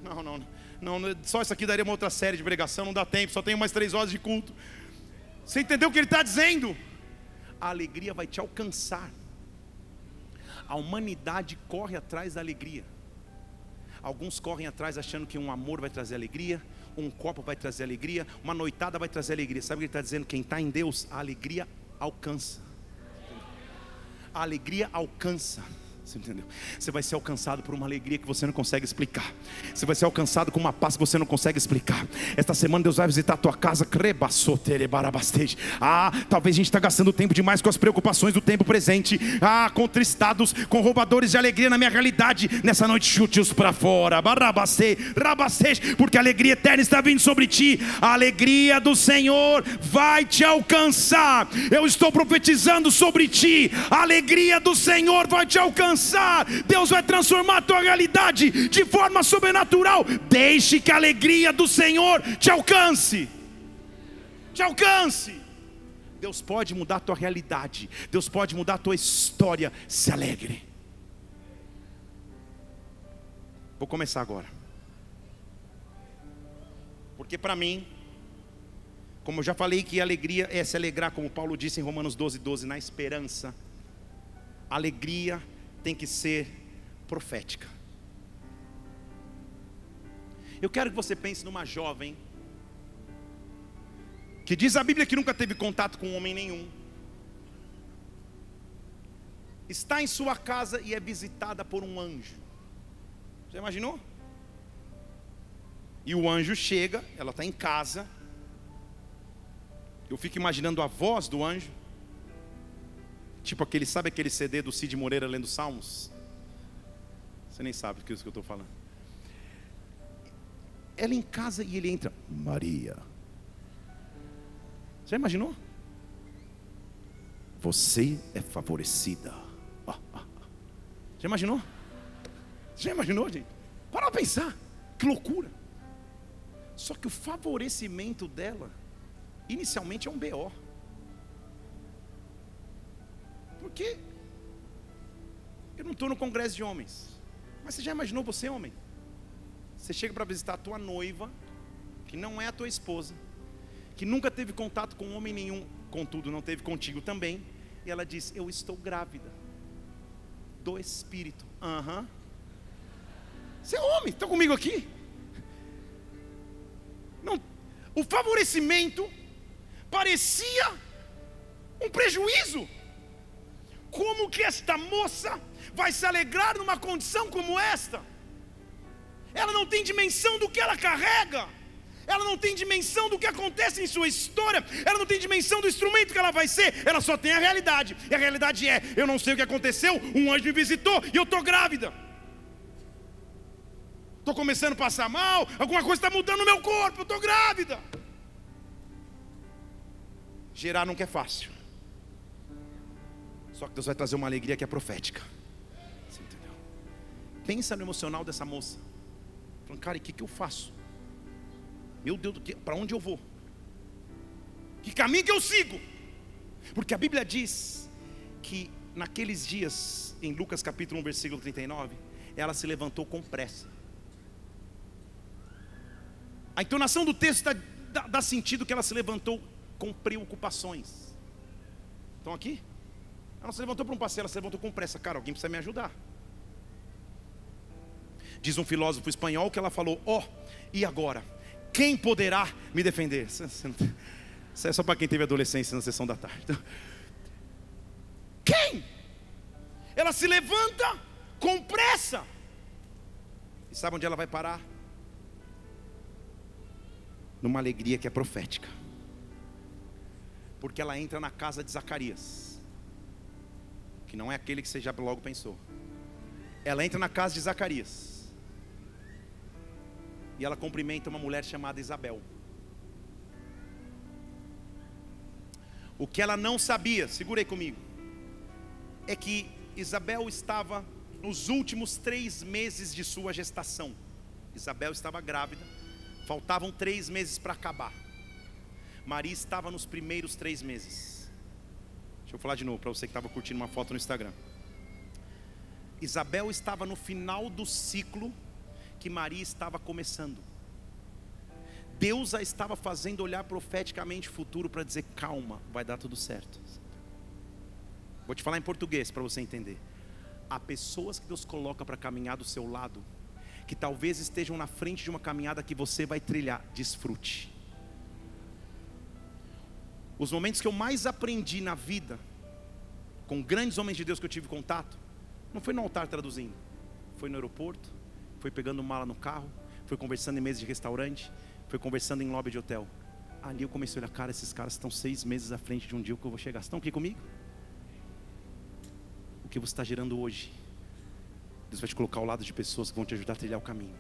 Não, não, não, só isso aqui daria uma outra série de pregação, não dá tempo, só tenho mais três horas de culto. Você entendeu o que ele está dizendo? A alegria vai te alcançar. A humanidade corre atrás da alegria. Alguns correm atrás achando que um amor vai trazer alegria, um copo vai trazer alegria, uma noitada vai trazer alegria. Sabe o que ele está dizendo? Quem está em Deus, a alegria alcança. A alegria alcança. Você entendeu? Você vai ser alcançado por uma alegria que você não consegue explicar. Você vai ser alcançado com uma paz que você não consegue explicar. Esta semana Deus vai visitar a tua casa. Ah, talvez a gente está gastando tempo demais com as preocupações do tempo presente. Ah, contristados, com roubadores de alegria na minha realidade. Nessa noite, chute-os para fora. Porque a alegria eterna está vindo sobre ti. A alegria do Senhor vai te alcançar. Eu estou profetizando sobre ti. A alegria do Senhor vai te alcançar Deus vai transformar a tua realidade de forma sobrenatural. Deixe que a alegria do Senhor te alcance. Te alcance. Deus pode mudar a tua realidade. Deus pode mudar a tua história. Se alegre. Vou começar agora. Porque para mim, como eu já falei que alegria é se alegrar, como Paulo disse em Romanos 12, 12, na esperança. Alegria tem que ser profética. Eu quero que você pense numa jovem que diz a Bíblia que nunca teve contato com homem nenhum. Está em sua casa e é visitada por um anjo. Já imaginou? E o anjo chega, ela está em casa. Eu fico imaginando a voz do anjo. Tipo aquele, sabe aquele CD do Cid Moreira lendo Salmos? Você nem sabe o que é eu estou falando. Ela em casa e ele entra, Maria. Já imaginou? Você é favorecida. Já imaginou? Já imaginou, gente? Para pra pensar. Que loucura. Só que o favorecimento dela, inicialmente é um BO. Porque eu não estou no congresso de homens. Mas você já imaginou você, homem? Você chega para visitar a tua noiva, que não é a tua esposa, que nunca teve contato com homem nenhum, contudo não teve contigo também, e ela diz: Eu estou grávida do Espírito. Aham. Uhum. Você é homem, está comigo aqui? Não, o favorecimento parecia um prejuízo. Como que esta moça vai se alegrar numa condição como esta? Ela não tem dimensão do que ela carrega ela não tem dimensão do que acontece em sua história, ela não tem dimensão do instrumento que ela vai ser, ela só tem a realidade, e a realidade é: eu não sei o que aconteceu, um anjo me visitou e eu estou grávida. Estou começando a passar mal, alguma coisa está mudando no meu corpo, estou grávida. Gerar nunca é fácil. Só que Deus vai trazer uma alegria que é profética. Você entendeu? Pensa no emocional dessa moça. Falando, cara, e o que, que eu faço? Meu Deus, para onde eu vou? Que caminho que eu sigo? Porque a Bíblia diz que naqueles dias, em Lucas capítulo 1, versículo 39, ela se levantou com pressa. A entonação do texto dá, dá, dá sentido que ela se levantou com preocupações. Estão aqui? Ela não se levantou para um passeio, ela se levantou com pressa. Cara, alguém precisa me ajudar. Diz um filósofo espanhol que ela falou: Ó, oh, e agora? Quem poderá me defender? Isso é só para quem teve adolescência na sessão da tarde. Então, quem? Ela se levanta com pressa. E sabe onde ela vai parar? Numa alegria que é profética. Porque ela entra na casa de Zacarias. Que não é aquele que você já logo pensou. Ela entra na casa de Zacarias e ela cumprimenta uma mulher chamada Isabel. O que ela não sabia, segurei comigo, é que Isabel estava nos últimos três meses de sua gestação. Isabel estava grávida, faltavam três meses para acabar. Maria estava nos primeiros três meses. Deixa eu falar de novo para você que estava curtindo uma foto no Instagram. Isabel estava no final do ciclo que Maria estava começando. Deus a estava fazendo olhar profeticamente o futuro para dizer: calma, vai dar tudo certo. Vou te falar em português para você entender. Há pessoas que Deus coloca para caminhar do seu lado, que talvez estejam na frente de uma caminhada que você vai trilhar. Desfrute. Os momentos que eu mais aprendi na vida, com grandes homens de Deus que eu tive contato, não foi no altar traduzindo, foi no aeroporto, foi pegando mala no carro, foi conversando em mesa de restaurante, foi conversando em lobby de hotel. Ali eu comecei a olhar, cara, esses caras estão seis meses à frente de um dia que eu vou chegar. Estão aqui comigo? O que você está gerando hoje? Deus vai te colocar ao lado de pessoas que vão te ajudar a trilhar o caminho.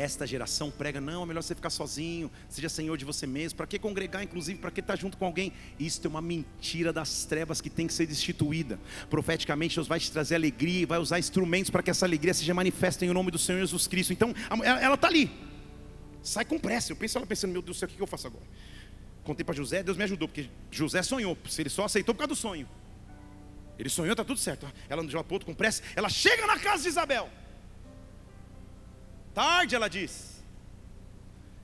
Esta geração prega, não, é melhor você ficar sozinho, seja senhor de você mesmo. Para que congregar, inclusive, para que estar tá junto com alguém? Isso é uma mentira das trevas que tem que ser destituída. Profeticamente, Deus vai te trazer alegria e vai usar instrumentos para que essa alegria seja manifesta em nome do Senhor Jesus Cristo. Então, ela está ali, sai com pressa. Eu penso ela pensando, meu Deus do céu, o que eu faço agora? Contei para José, Deus me ajudou, porque José sonhou, se ele só aceitou por causa do sonho. Ele sonhou, está tudo certo. Ela para outro com pressa, ela chega na casa de Isabel. Tarde, ela diz.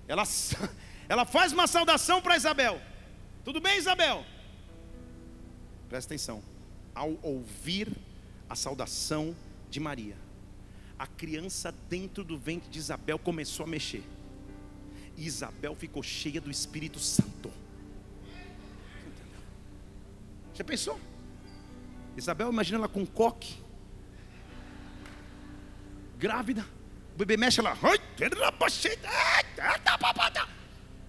Ela, ela faz uma saudação para Isabel. Tudo bem, Isabel? Presta atenção. Ao ouvir a saudação de Maria, a criança dentro do ventre de Isabel começou a mexer. E Isabel ficou cheia do Espírito Santo. Já pensou? Isabel, imagina ela com um coque. grávida, o bebê mexe lá. Foi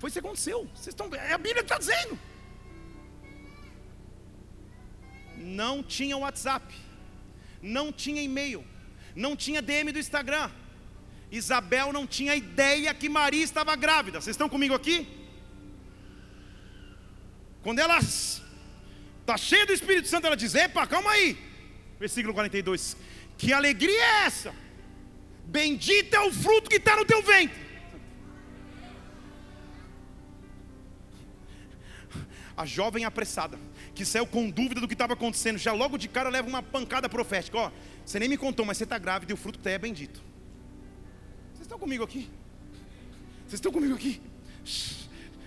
isso que aconteceu. Vocês estão, é a Bíblia que está dizendo. Não tinha WhatsApp, não tinha e-mail, não tinha DM do Instagram. Isabel não tinha ideia que Maria estava grávida. Vocês estão comigo aqui? Quando ela está cheia do Espírito Santo, ela diz: Epa, calma aí. Versículo 42. Que alegria é essa? Bendito é o fruto que está no teu ventre. A jovem apressada, que saiu com dúvida do que estava acontecendo, já logo de cara leva uma pancada profética. Ó, você nem me contou, mas você está grávida e o fruto que é bendito. Vocês estão comigo aqui? Vocês estão comigo aqui?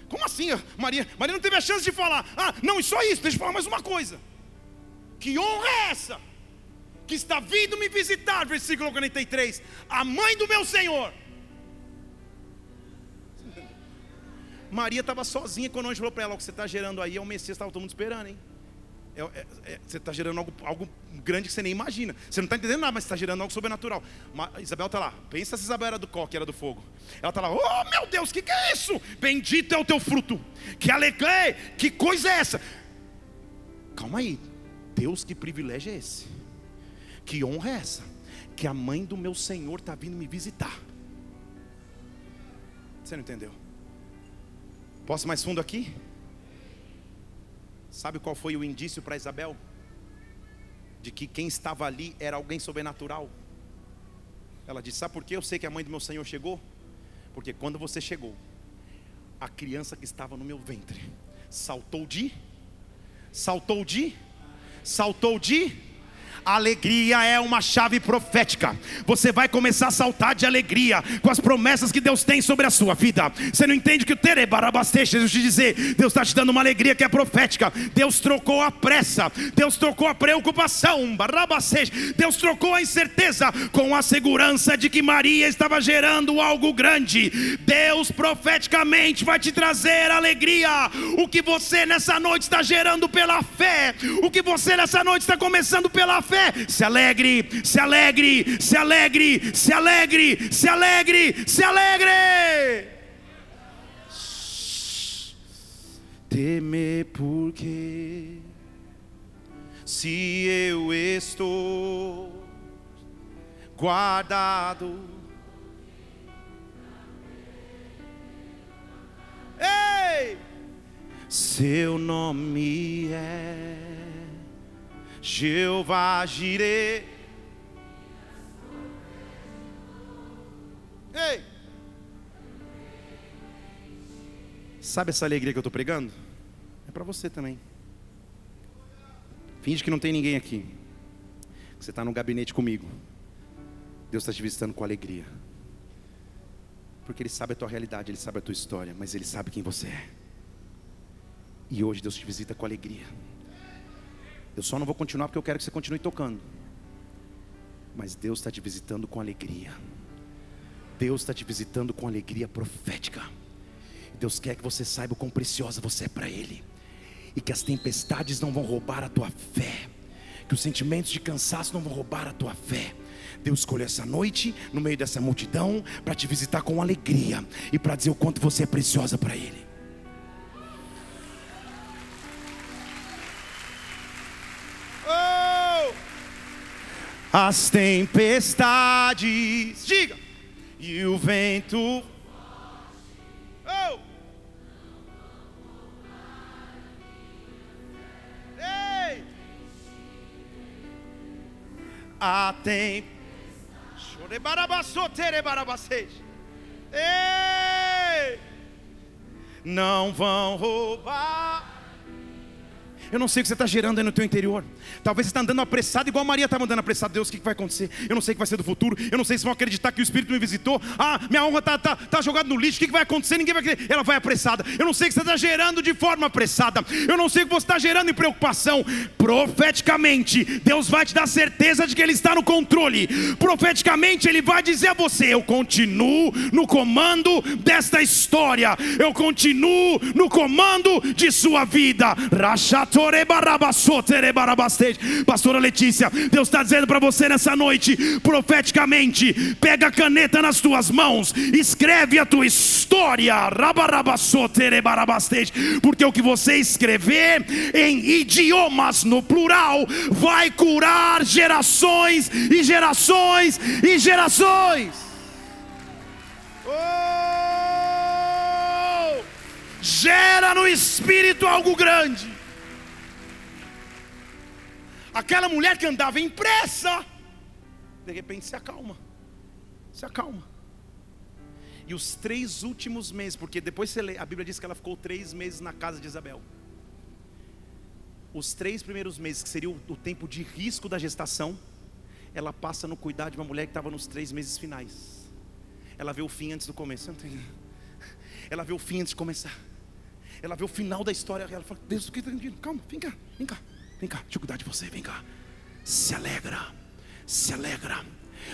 Como assim, Maria? Maria não teve a chance de falar. Ah, não, e só isso, deixa eu falar mais uma coisa. Que honra é essa? Que está vindo me visitar, versículo 43. A mãe do meu Senhor. Maria estava sozinha quando o anjo falou para ela: O que você está gerando aí é o Messias, estava todo mundo esperando, hein? É, é, é, você está gerando algo, algo, grande que você nem imagina. Você não está entendendo nada, mas está gerando algo sobrenatural. Isabel está lá. Pensa se Isabel era do coque, era do fogo. Ela está lá. Oh meu Deus, o que, que é isso? Bendito é o teu fruto. Que alegria, que coisa é essa? Calma aí. Deus, que privilégio é esse? Que honra é essa? Que a mãe do meu Senhor está vindo me visitar. Você não entendeu? Posso mais fundo aqui? Sabe qual foi o indício para Isabel? De que quem estava ali era alguém sobrenatural. Ela disse: Sabe por que eu sei que a mãe do meu Senhor chegou? Porque quando você chegou, a criança que estava no meu ventre saltou de, saltou de, saltou de alegria é uma chave profética. Você vai começar a saltar de alegria com as promessas que Deus tem sobre a sua vida. Você não entende que o Terebarabasteja, eu te dizer, Deus está te dando uma alegria que é profética. Deus trocou a pressa, Deus trocou a preocupação, Deus trocou a incerteza com a segurança de que Maria estava gerando algo grande. Deus profeticamente vai te trazer alegria. O que você nessa noite está gerando pela fé, o que você nessa noite está começando pela fé fé, se alegre, se alegre, se alegre, se alegre, se alegre, se alegre. Temer porque se eu estou guardado. Ei! Seu nome é Jeová Jireh. Ei! Sabe essa alegria que eu estou pregando? É para você também. Finge que não tem ninguém aqui. Você está no gabinete comigo. Deus está te visitando com alegria. Porque Ele sabe a tua realidade, Ele sabe a tua história, mas Ele sabe quem você é. E hoje Deus te visita com alegria. Eu só não vou continuar porque eu quero que você continue tocando. Mas Deus está te visitando com alegria. Deus está te visitando com alegria profética. Deus quer que você saiba o quão preciosa você é para Ele. E que as tempestades não vão roubar a tua fé. Que os sentimentos de cansaço não vão roubar a tua fé. Deus escolheu essa noite, no meio dessa multidão, para te visitar com alegria e para dizer o quanto você é preciosa para Ele. As tempestades, diga, e o vento. Oh! Ei! A tem. Ei! Não vão roubar eu não sei o que você está gerando aí no teu interior. Talvez você está andando apressado, igual Maria estava andando apressada. Deus, o que vai acontecer? Eu não sei o que vai ser do futuro. Eu não sei se vão acreditar que o Espírito me visitou. Ah, minha honra está tá, tá jogada no lixo. O que vai acontecer? Ninguém vai acreditar. Ela vai apressada. Eu não sei o que você está gerando de forma apressada. Eu não sei o que você está gerando em preocupação. Profeticamente, Deus vai te dar certeza de que Ele está no controle. Profeticamente, Ele vai dizer a você: Eu continuo no comando desta história. Eu continuo no comando de sua vida. Rachato Pastora Letícia, Deus está dizendo para você nessa noite, profeticamente, pega a caneta nas tuas mãos, escreve a tua história, porque o que você escrever em idiomas no plural vai curar gerações e gerações e gerações. Oh! Gera no espírito algo grande. Aquela mulher que andava em pressa, de repente se acalma, se acalma. E os três últimos meses, porque depois você lê, a Bíblia diz que ela ficou três meses na casa de Isabel. Os três primeiros meses, que seria o, o tempo de risco da gestação, ela passa no cuidar de uma mulher que estava nos três meses finais. Ela vê o fim antes do começo. Ela vê o fim antes de começar. Ela vê o final da história. Ela fala: Deus, o que está Calma, vem cá, vem cá, vem cá. Deixa eu cuidar de você, vem cá. Se alegra, se alegra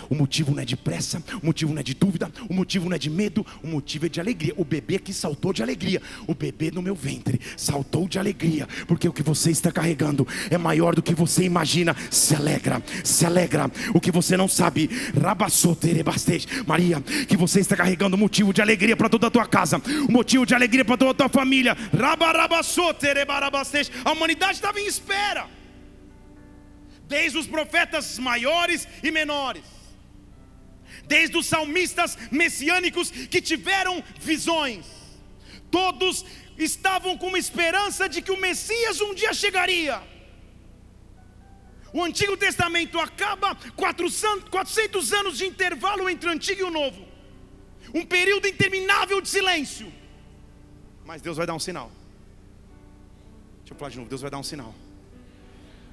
o motivo não é de pressa, o motivo não é de dúvida, o motivo não é de medo, o motivo é de alegria. O bebê que saltou de alegria, o bebê no meu ventre saltou de alegria, porque o que você está carregando é maior do que você imagina. Se alegra, se alegra. O que você não sabe, Maria, que você está carregando motivo de alegria para toda a tua casa, motivo de alegria para toda a tua família. A humanidade estava em espera desde os profetas maiores e menores desde os salmistas messiânicos que tiveram visões, todos estavam com uma esperança de que o Messias um dia chegaria. O Antigo Testamento acaba 400, 400 anos de intervalo entre o Antigo e o Novo, um período interminável de silêncio. Mas Deus vai dar um sinal. Deixa eu falar de novo: Deus vai dar um sinal.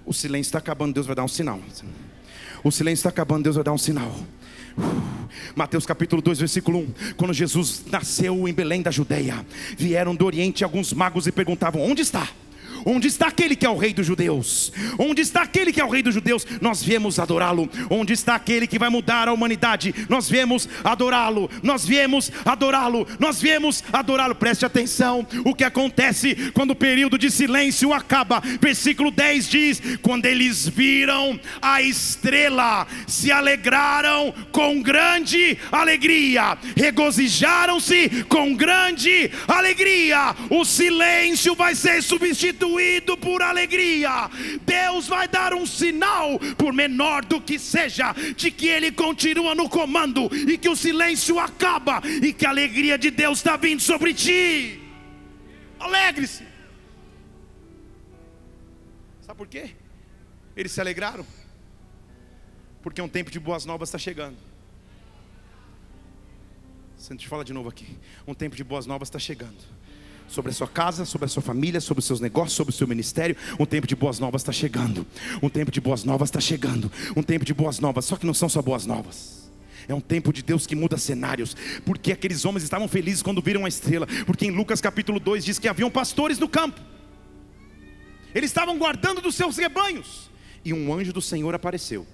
O silêncio está acabando, Deus vai dar um sinal. O silêncio está acabando, Deus vai dar um sinal. Mateus capítulo 2, versículo 1. Quando Jesus nasceu em Belém da Judeia, vieram do Oriente alguns magos e perguntavam: Onde está? Onde está aquele que é o rei dos judeus? Onde está aquele que é o rei dos judeus? Nós viemos adorá-lo. Onde está aquele que vai mudar a humanidade? Nós viemos adorá-lo. Nós viemos adorá-lo. Nós viemos adorá-lo. Preste atenção. O que acontece quando o período de silêncio acaba? Versículo 10 diz: Quando eles viram a estrela, se alegraram com grande alegria, regozijaram-se com grande alegria. O silêncio vai ser substituído possuído por alegria, Deus vai dar um sinal, por menor do que seja, de que Ele continua no comando e que o silêncio acaba e que a alegria de Deus está vindo sobre ti. Alegre-se. Sabe por quê? Eles se alegraram, porque um tempo de boas novas está chegando. Deixa eu te falar de novo aqui. Um tempo de boas novas está chegando sobre a sua casa, sobre a sua família, sobre os seus negócios, sobre o seu ministério. Um tempo de boas novas está chegando. Um tempo de boas novas está chegando. Um tempo de boas novas, só que não são só boas novas. É um tempo de Deus que muda cenários. Porque aqueles homens estavam felizes quando viram a estrela. Porque em Lucas capítulo 2 diz que haviam pastores no campo. Eles estavam guardando dos seus rebanhos. E um anjo do Senhor apareceu.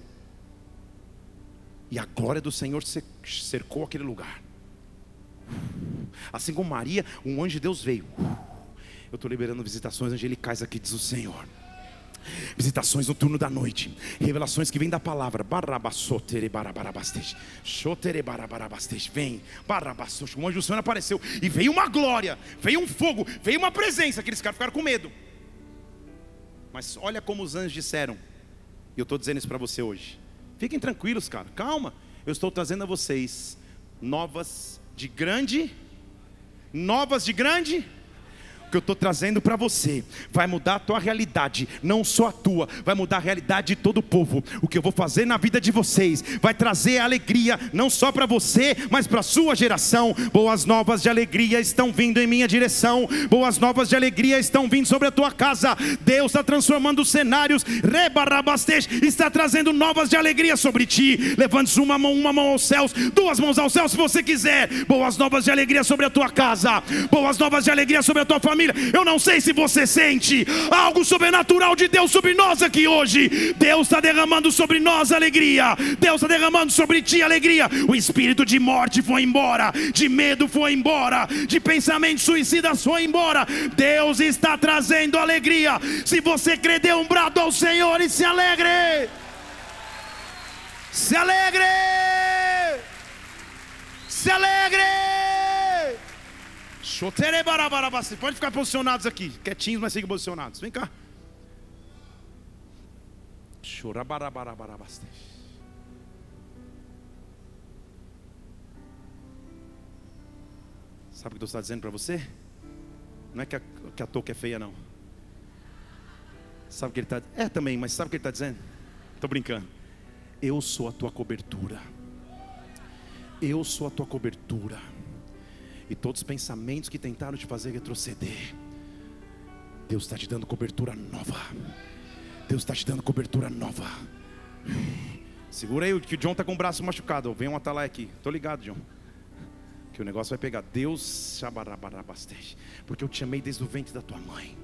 E a glória do Senhor cercou aquele lugar. Assim como Maria, um anjo de Deus veio. Eu estou liberando visitações angelicais aqui, diz o Senhor. Visitações no turno da noite, revelações que vêm da palavra. Vem, o anjo do Senhor apareceu e veio uma glória, veio um fogo, veio uma presença. Aqueles caras ficaram com medo. Mas olha como os anjos disseram, e eu estou dizendo isso para você hoje. Fiquem tranquilos, cara, calma. Eu estou trazendo a vocês novas de grande, novas de grande que eu estou trazendo para você vai mudar a tua realidade, não só a tua, vai mudar a realidade de todo o povo. O que eu vou fazer na vida de vocês vai trazer alegria, não só para você, mas para a sua geração. Boas novas de alegria estão vindo em minha direção, boas novas de alegria estão vindo sobre a tua casa. Deus está transformando cenários, rebarabastej, está trazendo novas de alegria sobre ti. Levante uma mão, uma mão aos céus, duas mãos aos céus se você quiser. Boas novas de alegria sobre a tua casa, boas novas de alegria sobre a tua família família. Eu não sei se você sente algo sobrenatural de Deus sobre nós aqui hoje. Deus está derramando sobre nós alegria. Deus está derramando sobre ti alegria. O espírito de morte foi embora, de medo foi embora, de pensamentos suicidas foi embora. Deus está trazendo alegria. Se você crê, dê um brado ao Senhor e se alegre. Se alegre! Se alegre! Pode ficar posicionados aqui, quietinhos, mas fiquem posicionados. Vem cá. Sabe o que Deus está dizendo para você? Não é que a, que a touca é feia, não. Sabe o que ele está É também, mas sabe o que ele está dizendo? Estou brincando. Eu sou a tua cobertura. Eu sou a tua cobertura. E todos os pensamentos que tentaram te fazer retroceder, Deus está te dando cobertura nova. Deus está te dando cobertura nova. Segura aí, que o John está com o braço machucado. Vem um atalaia aqui. Estou ligado, John. Que o negócio vai pegar. Deus, porque eu te amei desde o ventre da tua mãe.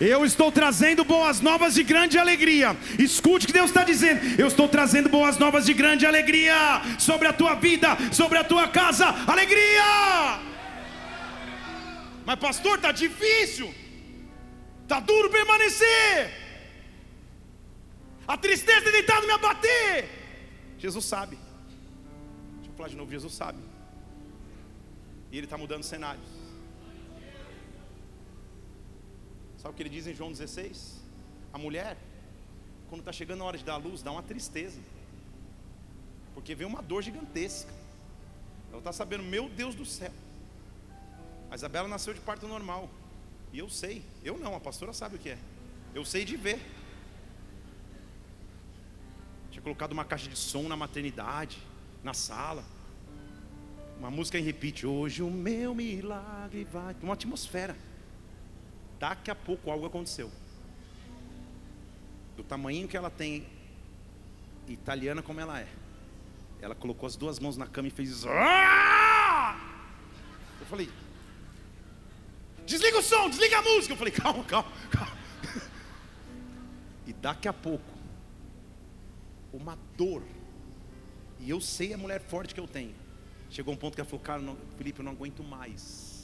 Eu estou trazendo boas novas de grande alegria. Escute o que Deus está dizendo. Eu estou trazendo boas novas de grande alegria sobre a tua vida, sobre a tua casa. Alegria! Mas, pastor, está difícil. Está duro permanecer. A tristeza tem tentado me abater. Jesus sabe. Deixa eu falar de novo: Jesus sabe. E Ele está mudando cenários. Sabe o que ele diz em João 16? A mulher, quando está chegando a hora de dar luz, dá uma tristeza, porque vem uma dor gigantesca. Ela está sabendo, meu Deus do céu. A Isabela nasceu de parto normal, e eu sei, eu não, a pastora sabe o que é. Eu sei de ver. Tinha colocado uma caixa de som na maternidade, na sala. Uma música em repeat. Hoje o meu milagre vai. Uma atmosfera. Daqui a pouco algo aconteceu. Do tamanho que ela tem, italiana como ela é. Ela colocou as duas mãos na cama e fez. Ah! Eu falei, desliga o som, desliga a música. Eu falei, calma, calma, calma. E daqui a pouco, uma dor. E eu sei a mulher forte que eu tenho. Chegou um ponto que ela falou, cara, não, Felipe, eu não aguento mais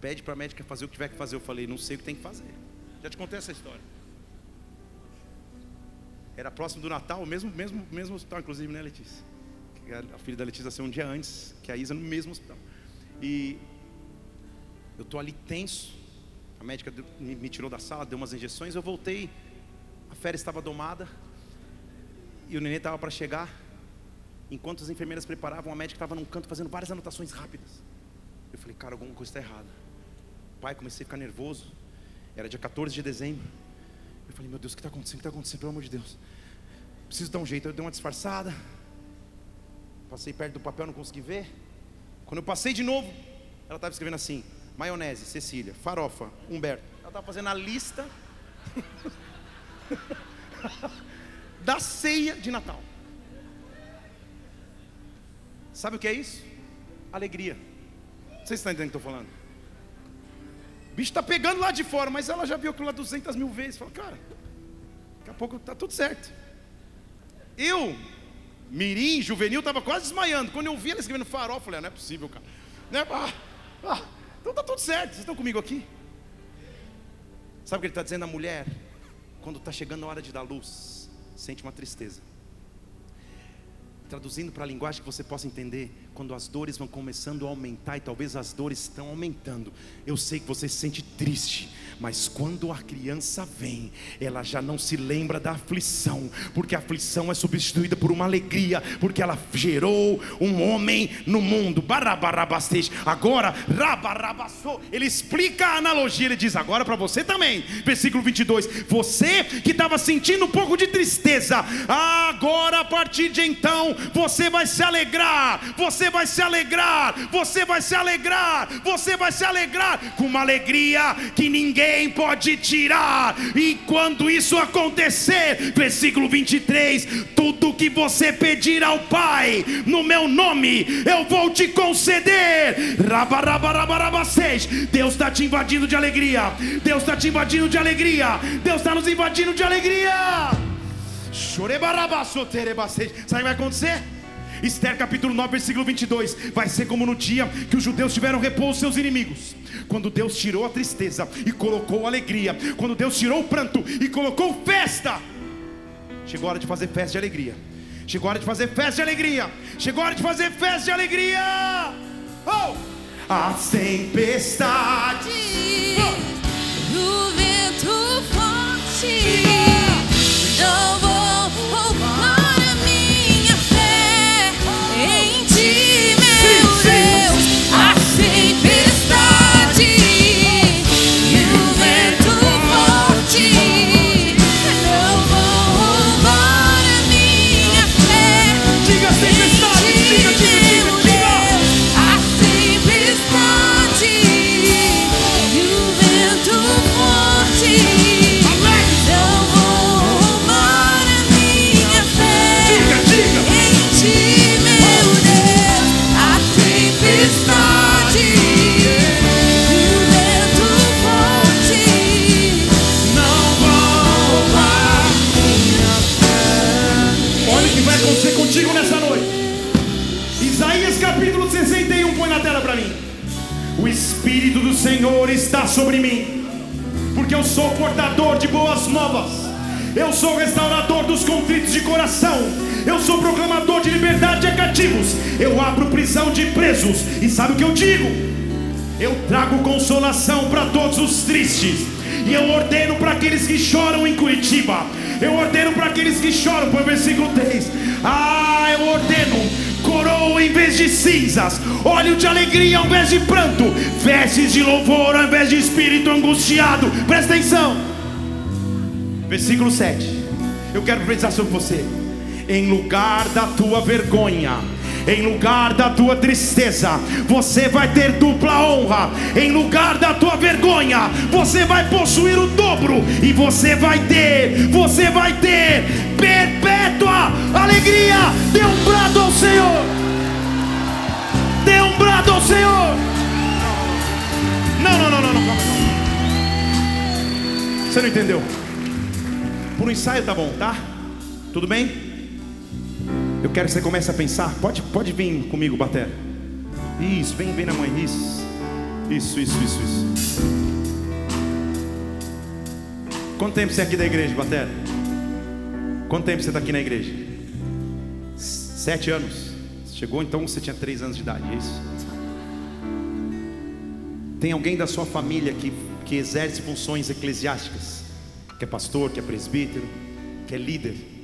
pede para a médica fazer o que tiver que fazer. Eu falei, não sei o que tem que fazer. Já te contei essa história. Era próximo do Natal, mesmo, mesmo, mesmo hospital, inclusive, né, Letícia? A filha da Letícia nasceu um dia antes que a Isa no mesmo hospital. E eu estou ali tenso. A médica me tirou da sala, deu umas injeções. Eu voltei, a férias estava domada e o neném estava para chegar. Enquanto as enfermeiras preparavam, a médica estava num canto fazendo várias anotações rápidas. Eu falei, cara, alguma coisa está errada. Pai, comecei a ficar nervoso. Era dia 14 de dezembro. Eu falei, meu Deus, o que está acontecendo? O que está acontecendo? Pelo amor de Deus. Preciso dar um jeito. Eu dei uma disfarçada. Passei perto do papel, não consegui ver. Quando eu passei de novo, ela estava escrevendo assim: maionese, Cecília, farofa, Humberto. Ela estava fazendo a lista da ceia de Natal. Sabe o que é isso? Alegria. Vocês estão entendendo o que eu estou falando? bicho está pegando lá de fora, mas ela já viu aquilo lá 200 mil vezes. Fala, cara, daqui a pouco está tudo certo. Eu, mirim, juvenil, estava quase desmaiando. Quando eu vi ela escrevendo farol, falei, ah, não é possível, cara. Não é, ah, ah, então está tudo certo. Vocês estão comigo aqui? Sabe o que ele está dizendo? A mulher, quando está chegando a hora de dar luz, sente uma tristeza. Traduzindo para a linguagem que você possa entender, quando as dores vão começando a aumentar e talvez as dores estão aumentando, eu sei que você se sente triste, mas quando a criança vem, ela já não se lembra da aflição, porque a aflição é substituída por uma alegria, porque ela gerou um homem no mundo. Barabarabastej. Agora, rabarabassou. Ele explica a analogia, ele diz: agora para você também, versículo 22. Você que estava sentindo um pouco de tristeza, agora a partir de então, você vai se alegrar, você vai se alegrar, você vai se alegrar, você vai se alegrar com uma alegria que ninguém ninguém pode tirar. E quando isso acontecer, versículo 23: tudo que você pedir ao Pai, no meu nome, eu vou te conceder. Deus está te invadindo de alegria. Deus está te invadindo de alegria. Deus está nos invadindo de alegria. Sabe o que vai acontecer? Esther capítulo 9, versículo 22. Vai ser como no dia que os judeus tiveram repouso seus inimigos. Quando Deus tirou a tristeza e colocou alegria. Quando Deus tirou o pranto e colocou festa. Chegou a hora de fazer festa de alegria. Chegou a hora de fazer festa de alegria. Chegou a hora de fazer festa de alegria. Oh! A tempestade. Oh! Vento forte. Não vou está sobre mim, porque eu sou portador de boas novas, eu sou restaurador dos conflitos de coração, eu sou proclamador de liberdade a cativos, eu abro prisão de presos, e sabe o que eu digo? Eu trago consolação para todos os tristes, e eu ordeno para aqueles que choram em Curitiba, eu ordeno para aqueles que choram, põe o versículo 3. Ah, eu ordeno coroa em vez de cinzas, óleo de alegria ao invés de pranto, vestes de louvor ao invés de espírito angustiado. Presta atenção. Versículo 7. Eu quero profetizar sobre você. Em lugar da tua vergonha, em lugar da tua tristeza, você vai ter dupla honra. Em lugar da tua vergonha, você vai possuir o dobro e você vai ter, você vai ter perpétua alegria. Dê um brado ao Senhor. Dê um brado ao Senhor. Não, não, não, não, não. Você não entendeu? Por um ensaio tá bom, tá? Tudo bem? Eu quero que você comece a pensar. Pode, pode vir comigo, Batera. Isso, vem, vem na mãe. Isso, isso, isso, isso, isso. Quanto tempo você é aqui da igreja, Batera? Quanto tempo você está aqui na igreja? Sete anos. Chegou então você tinha três anos de idade, é isso? Tem alguém da sua família que, que exerce funções eclesiásticas? Que é pastor, que é presbítero, que é líder?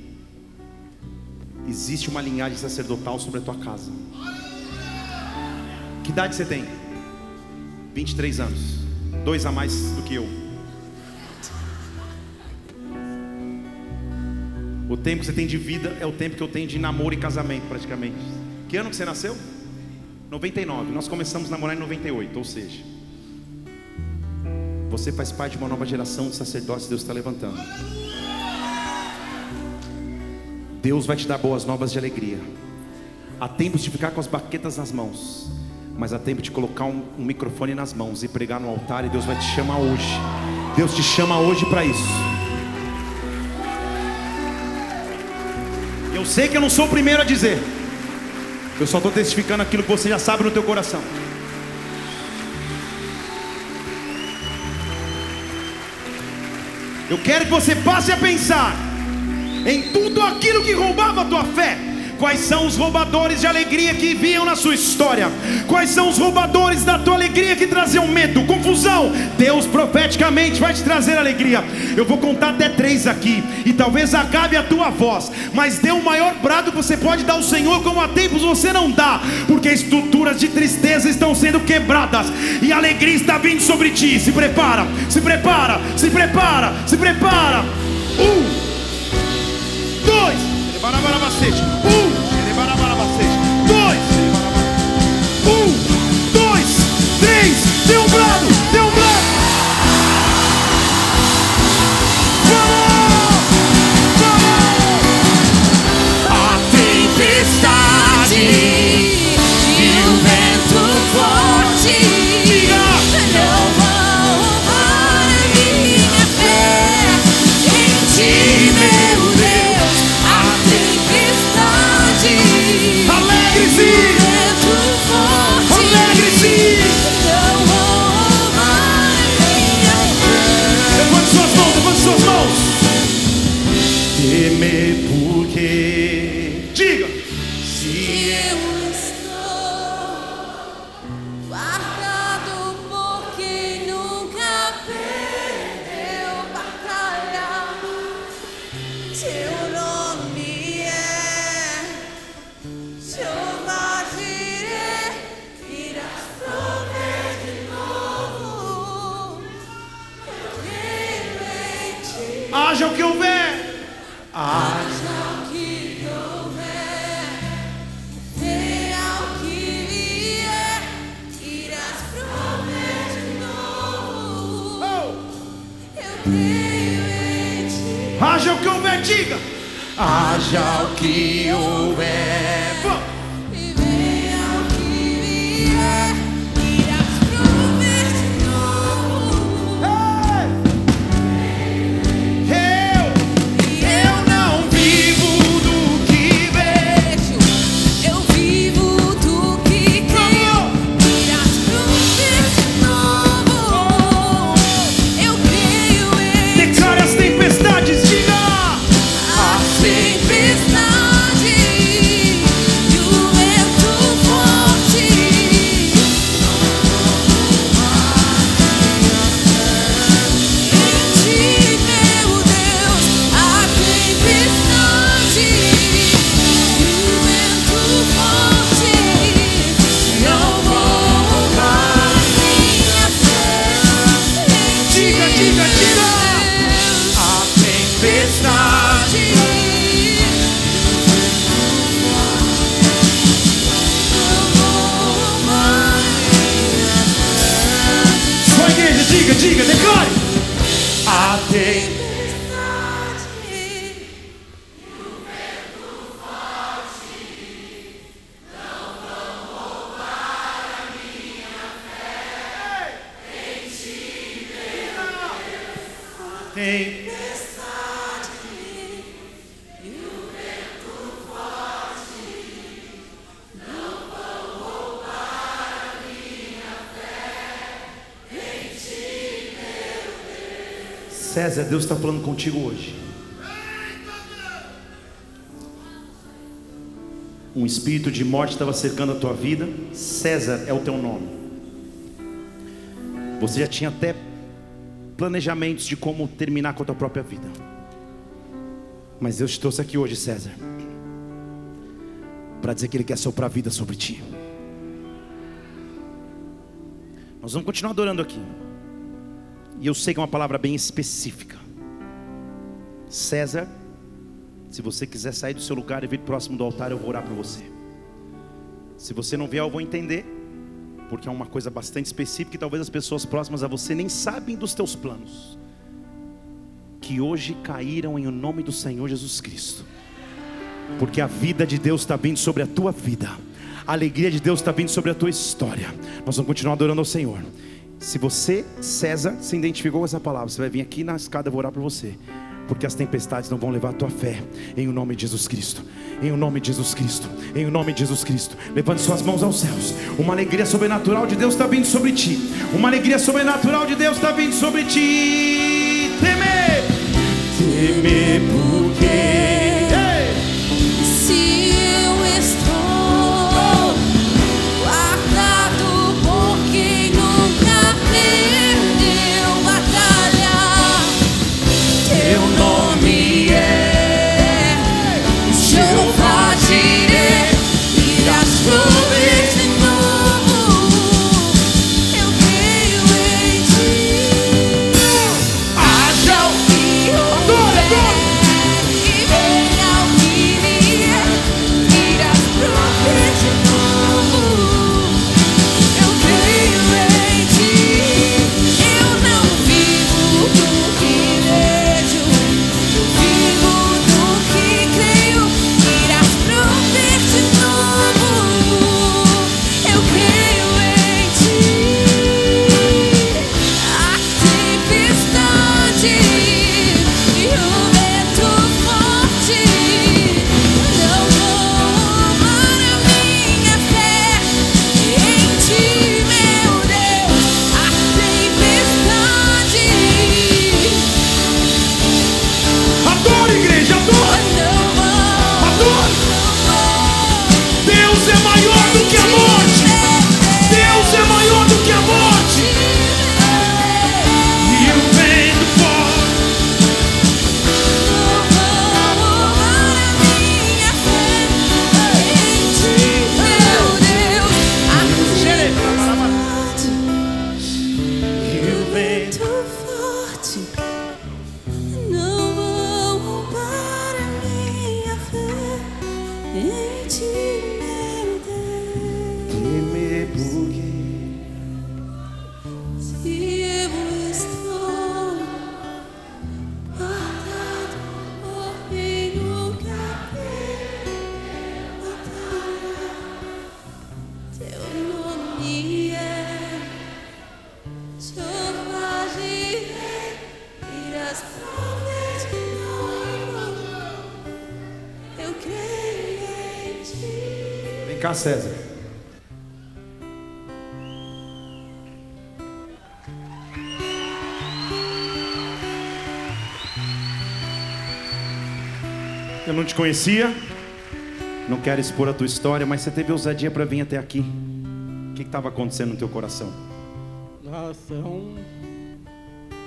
Existe uma linhagem sacerdotal sobre a tua casa. Que idade você tem? 23 anos. Dois a mais do que eu. O tempo que você tem de vida é o tempo que eu tenho de namoro e casamento, praticamente. Que ano que você nasceu? 99. Nós começamos a namorar em 98, ou seja, você faz parte de uma nova geração de sacerdotes que Deus está levantando. Deus vai te dar boas novas de alegria. Há tempo de ficar com as baquetas nas mãos, mas há tempo de colocar um, um microfone nas mãos e pregar no altar, e Deus vai te chamar hoje. Deus te chama hoje para isso. Eu sei que eu não sou o primeiro a dizer, eu só estou testificando aquilo que você já sabe no teu coração. Eu quero que você passe a pensar em tudo aquilo que roubava a tua fé, Quais são os roubadores de alegria que vinham na sua história? Quais são os roubadores da tua alegria que traziam medo, confusão? Deus profeticamente vai te trazer alegria. Eu vou contar até três aqui, e talvez acabe a tua voz, mas dê o maior brado que você pode dar ao Senhor, como há tempos você não dá, porque estruturas de tristeza estão sendo quebradas, e alegria está vindo sobre ti. Se prepara, se prepara, se prepara, se prepara. Um, Barabarabacete. Um, Barabarabacete. Dois, um, dois, três, dê um brado. César, Deus está falando contigo hoje. Um espírito de morte estava cercando a tua vida. César é o teu nome. Você já tinha até planejamentos de como terminar com a tua própria vida. Mas Deus te trouxe aqui hoje, César, para dizer que Ele quer soprar vida sobre ti. Nós vamos continuar adorando aqui. E eu sei que é uma palavra bem específica. César, se você quiser sair do seu lugar e vir próximo do altar, eu vou orar por você. Se você não vier, eu vou entender, porque é uma coisa bastante específica e talvez as pessoas próximas a você nem sabem dos teus planos. Que hoje caíram em o nome do Senhor Jesus Cristo. Porque a vida de Deus está vindo sobre a tua vida. A alegria de Deus está vindo sobre a tua história. Nós vamos continuar adorando ao Senhor. Se você, César, se identificou com essa palavra, você vai vir aqui na escada, eu vou orar por você. Porque as tempestades não vão levar a tua fé. Em o nome de Jesus Cristo. Em o nome de Jesus Cristo. Em o nome de Jesus Cristo. Levante suas mãos aos céus. Uma alegria sobrenatural de Deus está vindo sobre ti. Uma alegria sobrenatural de Deus está vindo sobre ti. Temer. Temer porque. César. Eu não te conhecia, não quero expor a tua história, mas você teve ousadia para vir até aqui. O que estava acontecendo no teu coração? Nossa, é um.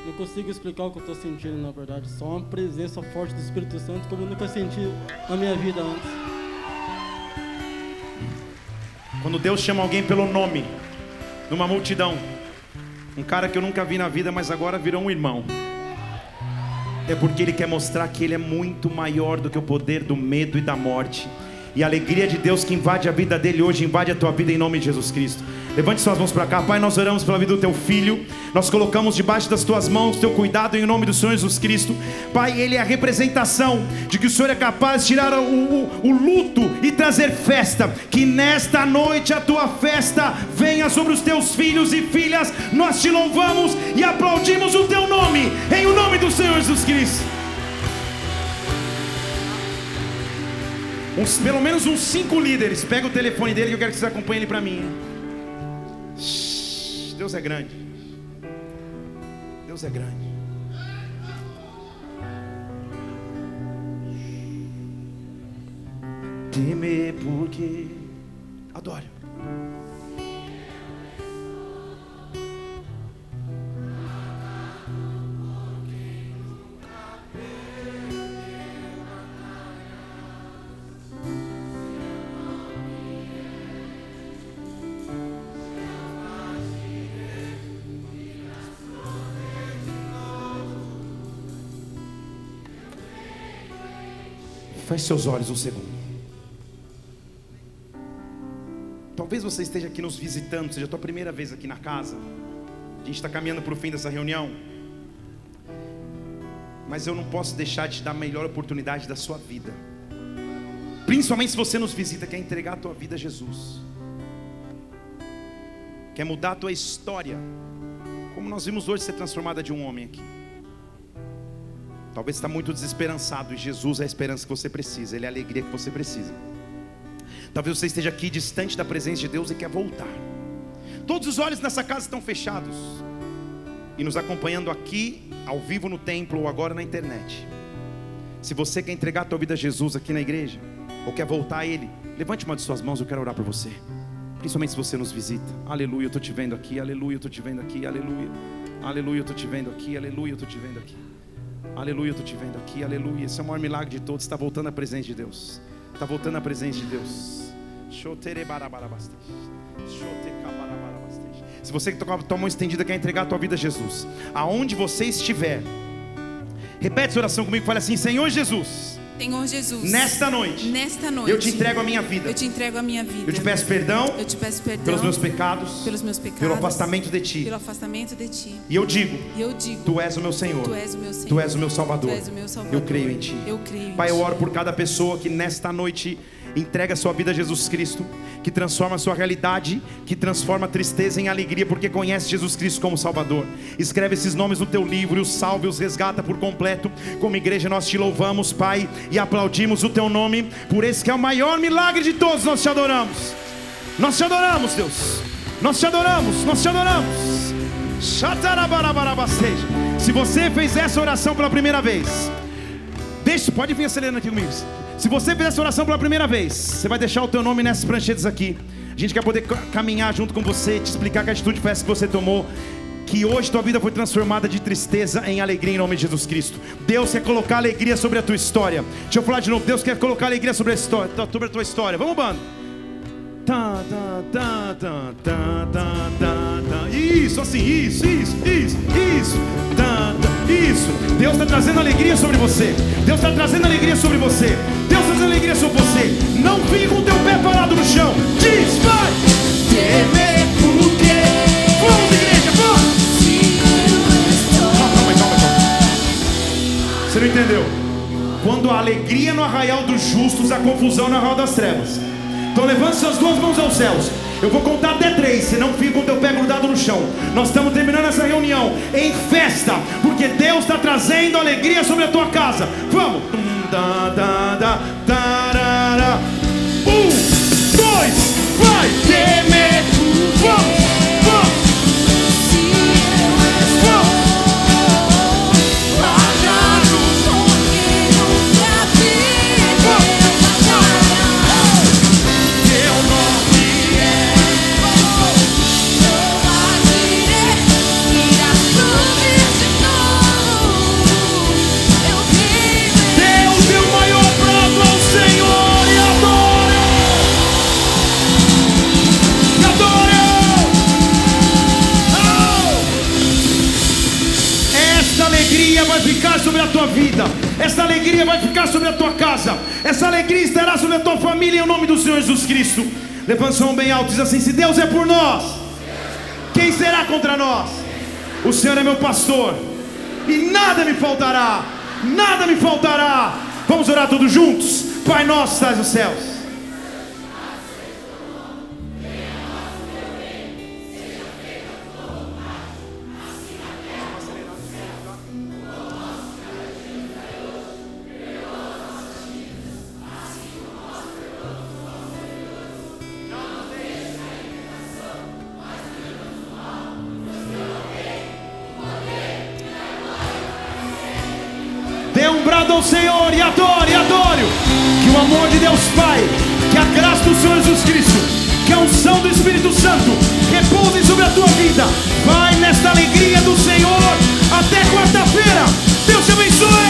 Não consigo explicar o que eu tô sentindo, na verdade. Só uma presença forte do Espírito Santo como eu nunca senti na minha vida antes. Quando Deus chama alguém pelo nome, numa multidão, um cara que eu nunca vi na vida, mas agora virou um irmão. É porque Ele quer mostrar que Ele é muito maior do que o poder do medo e da morte. E a alegria de Deus que invade a vida dele hoje, invade a tua vida em nome de Jesus Cristo. Levante suas mãos para cá, Pai. Nós oramos pela vida do teu filho. Nós colocamos debaixo das tuas mãos teu cuidado em nome do Senhor Jesus Cristo. Pai, ele é a representação de que o Senhor é capaz de tirar o, o, o luto e trazer festa. Que nesta noite a tua festa venha sobre os teus filhos e filhas. Nós te louvamos e aplaudimos o teu nome, em o nome do Senhor Jesus Cristo. Uns, pelo menos uns cinco líderes. Pega o telefone dele que eu quero que vocês acompanhem ele para mim. Deus é grande. Deus é grande. Temer porque adore. Feche seus olhos um segundo. Talvez você esteja aqui nos visitando, seja a tua primeira vez aqui na casa. A gente está caminhando para o fim dessa reunião. Mas eu não posso deixar de te dar a melhor oportunidade da sua vida. Principalmente se você nos visita, quer entregar a tua vida a Jesus. Quer mudar a tua história. Como nós vimos hoje ser transformada de um homem aqui. Talvez está muito desesperançado e Jesus é a esperança que você precisa, Ele é a alegria que você precisa. Talvez você esteja aqui distante da presença de Deus e quer voltar. Todos os olhos nessa casa estão fechados e nos acompanhando aqui, ao vivo no templo ou agora na internet. Se você quer entregar a tua vida a Jesus aqui na igreja ou quer voltar a Ele, levante uma de suas mãos, eu quero orar por você. Principalmente se você nos visita. Aleluia, eu estou te vendo aqui. Aleluia, eu estou te vendo aqui. Aleluia. Aleluia, eu estou te vendo aqui. Aleluia, eu estou te vendo aqui. Aleluia, eu estou te vendo aqui, aleluia. Esse é o maior milagre de todos. Está voltando a presença de Deus. Está voltando a presença de Deus. Se você que toca a tua mão estendida quer entregar a tua vida a Jesus, aonde você estiver, repete essa oração comigo. Fale assim: Senhor Jesus, Senhor Jesus, nesta noite, nesta noite, eu te entrego a minha vida. eu te entrego a minha vida. Eu te peço perdão Eu te peço perdão pelos meus pecados, pelos meus pecados, pelo afastamento de ti. pelo afastamento de ti. E eu digo: E eu digo, Tu és o meu Senhor. Tu és o meu Senhor. Tu és o meu Salvador. Tu és o meu Salvador. Eu creio em Ti. Eu creio em Pai, eu oro por cada pessoa que nesta noite entrega sua vida a Jesus Cristo, que transforma a sua realidade, que transforma a tristeza em alegria, porque conhece Jesus Cristo como Salvador. Escreve esses nomes no teu livro e os salve, os resgata por completo. Como igreja, nós te louvamos, Pai, e aplaudimos o teu nome, por esse que é o maior milagre de todos. Nós te adoramos. Nós te adoramos, Deus. Nós te adoramos, nós te adoramos. Se você fez essa oração pela primeira vez, deixe, pode vir acelerando aqui comigo. Se você fez essa oração pela primeira vez, você vai deixar o teu nome nessas pranchetas aqui. A gente quer poder ca- caminhar junto com você, te explicar que atitude foi essa que você tomou. Que hoje tua vida foi transformada de tristeza em alegria em nome de Jesus Cristo. Deus quer colocar alegria sobre a tua história. Deixa eu falar de novo. Deus quer colocar alegria sobre a, história, sobre a tua história. Vamos, bando. Tá, tá, tá, tá, tá, tá, tá. Isso, assim, isso, isso, isso, isso. Tá, isso. Deus está trazendo alegria sobre você. Deus está trazendo alegria sobre você. Deus está trazendo alegria sobre você. Não fique com o teu pé parado no chão. Diz, vai. Temer porque. Vamos, igreja, vamos. Você não entendeu? Quando a alegria no arraial dos justos, a confusão no arraial das trevas. Então levante suas duas mãos aos céus. Eu vou contar até três, senão fica o teu pé grudado no chão. Nós estamos terminando essa reunião em festa, porque Deus está trazendo alegria sobre a tua casa. Vamos! Um, dois, vai! Temer, vamos! Da, tarara. Um, dois, vai ficar sobre a tua casa. Essa alegria estará sobre a tua família em nome do Senhor Jesus Cristo. Levanta sua mão bem alto diz assim: Se Deus é por nós, quem será contra nós? O Senhor é meu pastor e nada me faltará. Nada me faltará. Vamos orar todos juntos. Pai nosso, estás nos céus. Pai, que a graça do Senhor Jesus Cristo, que a unção do Espírito Santo repouse sobre a tua vida. Vai nesta alegria do Senhor até quarta-feira. Deus te abençoe.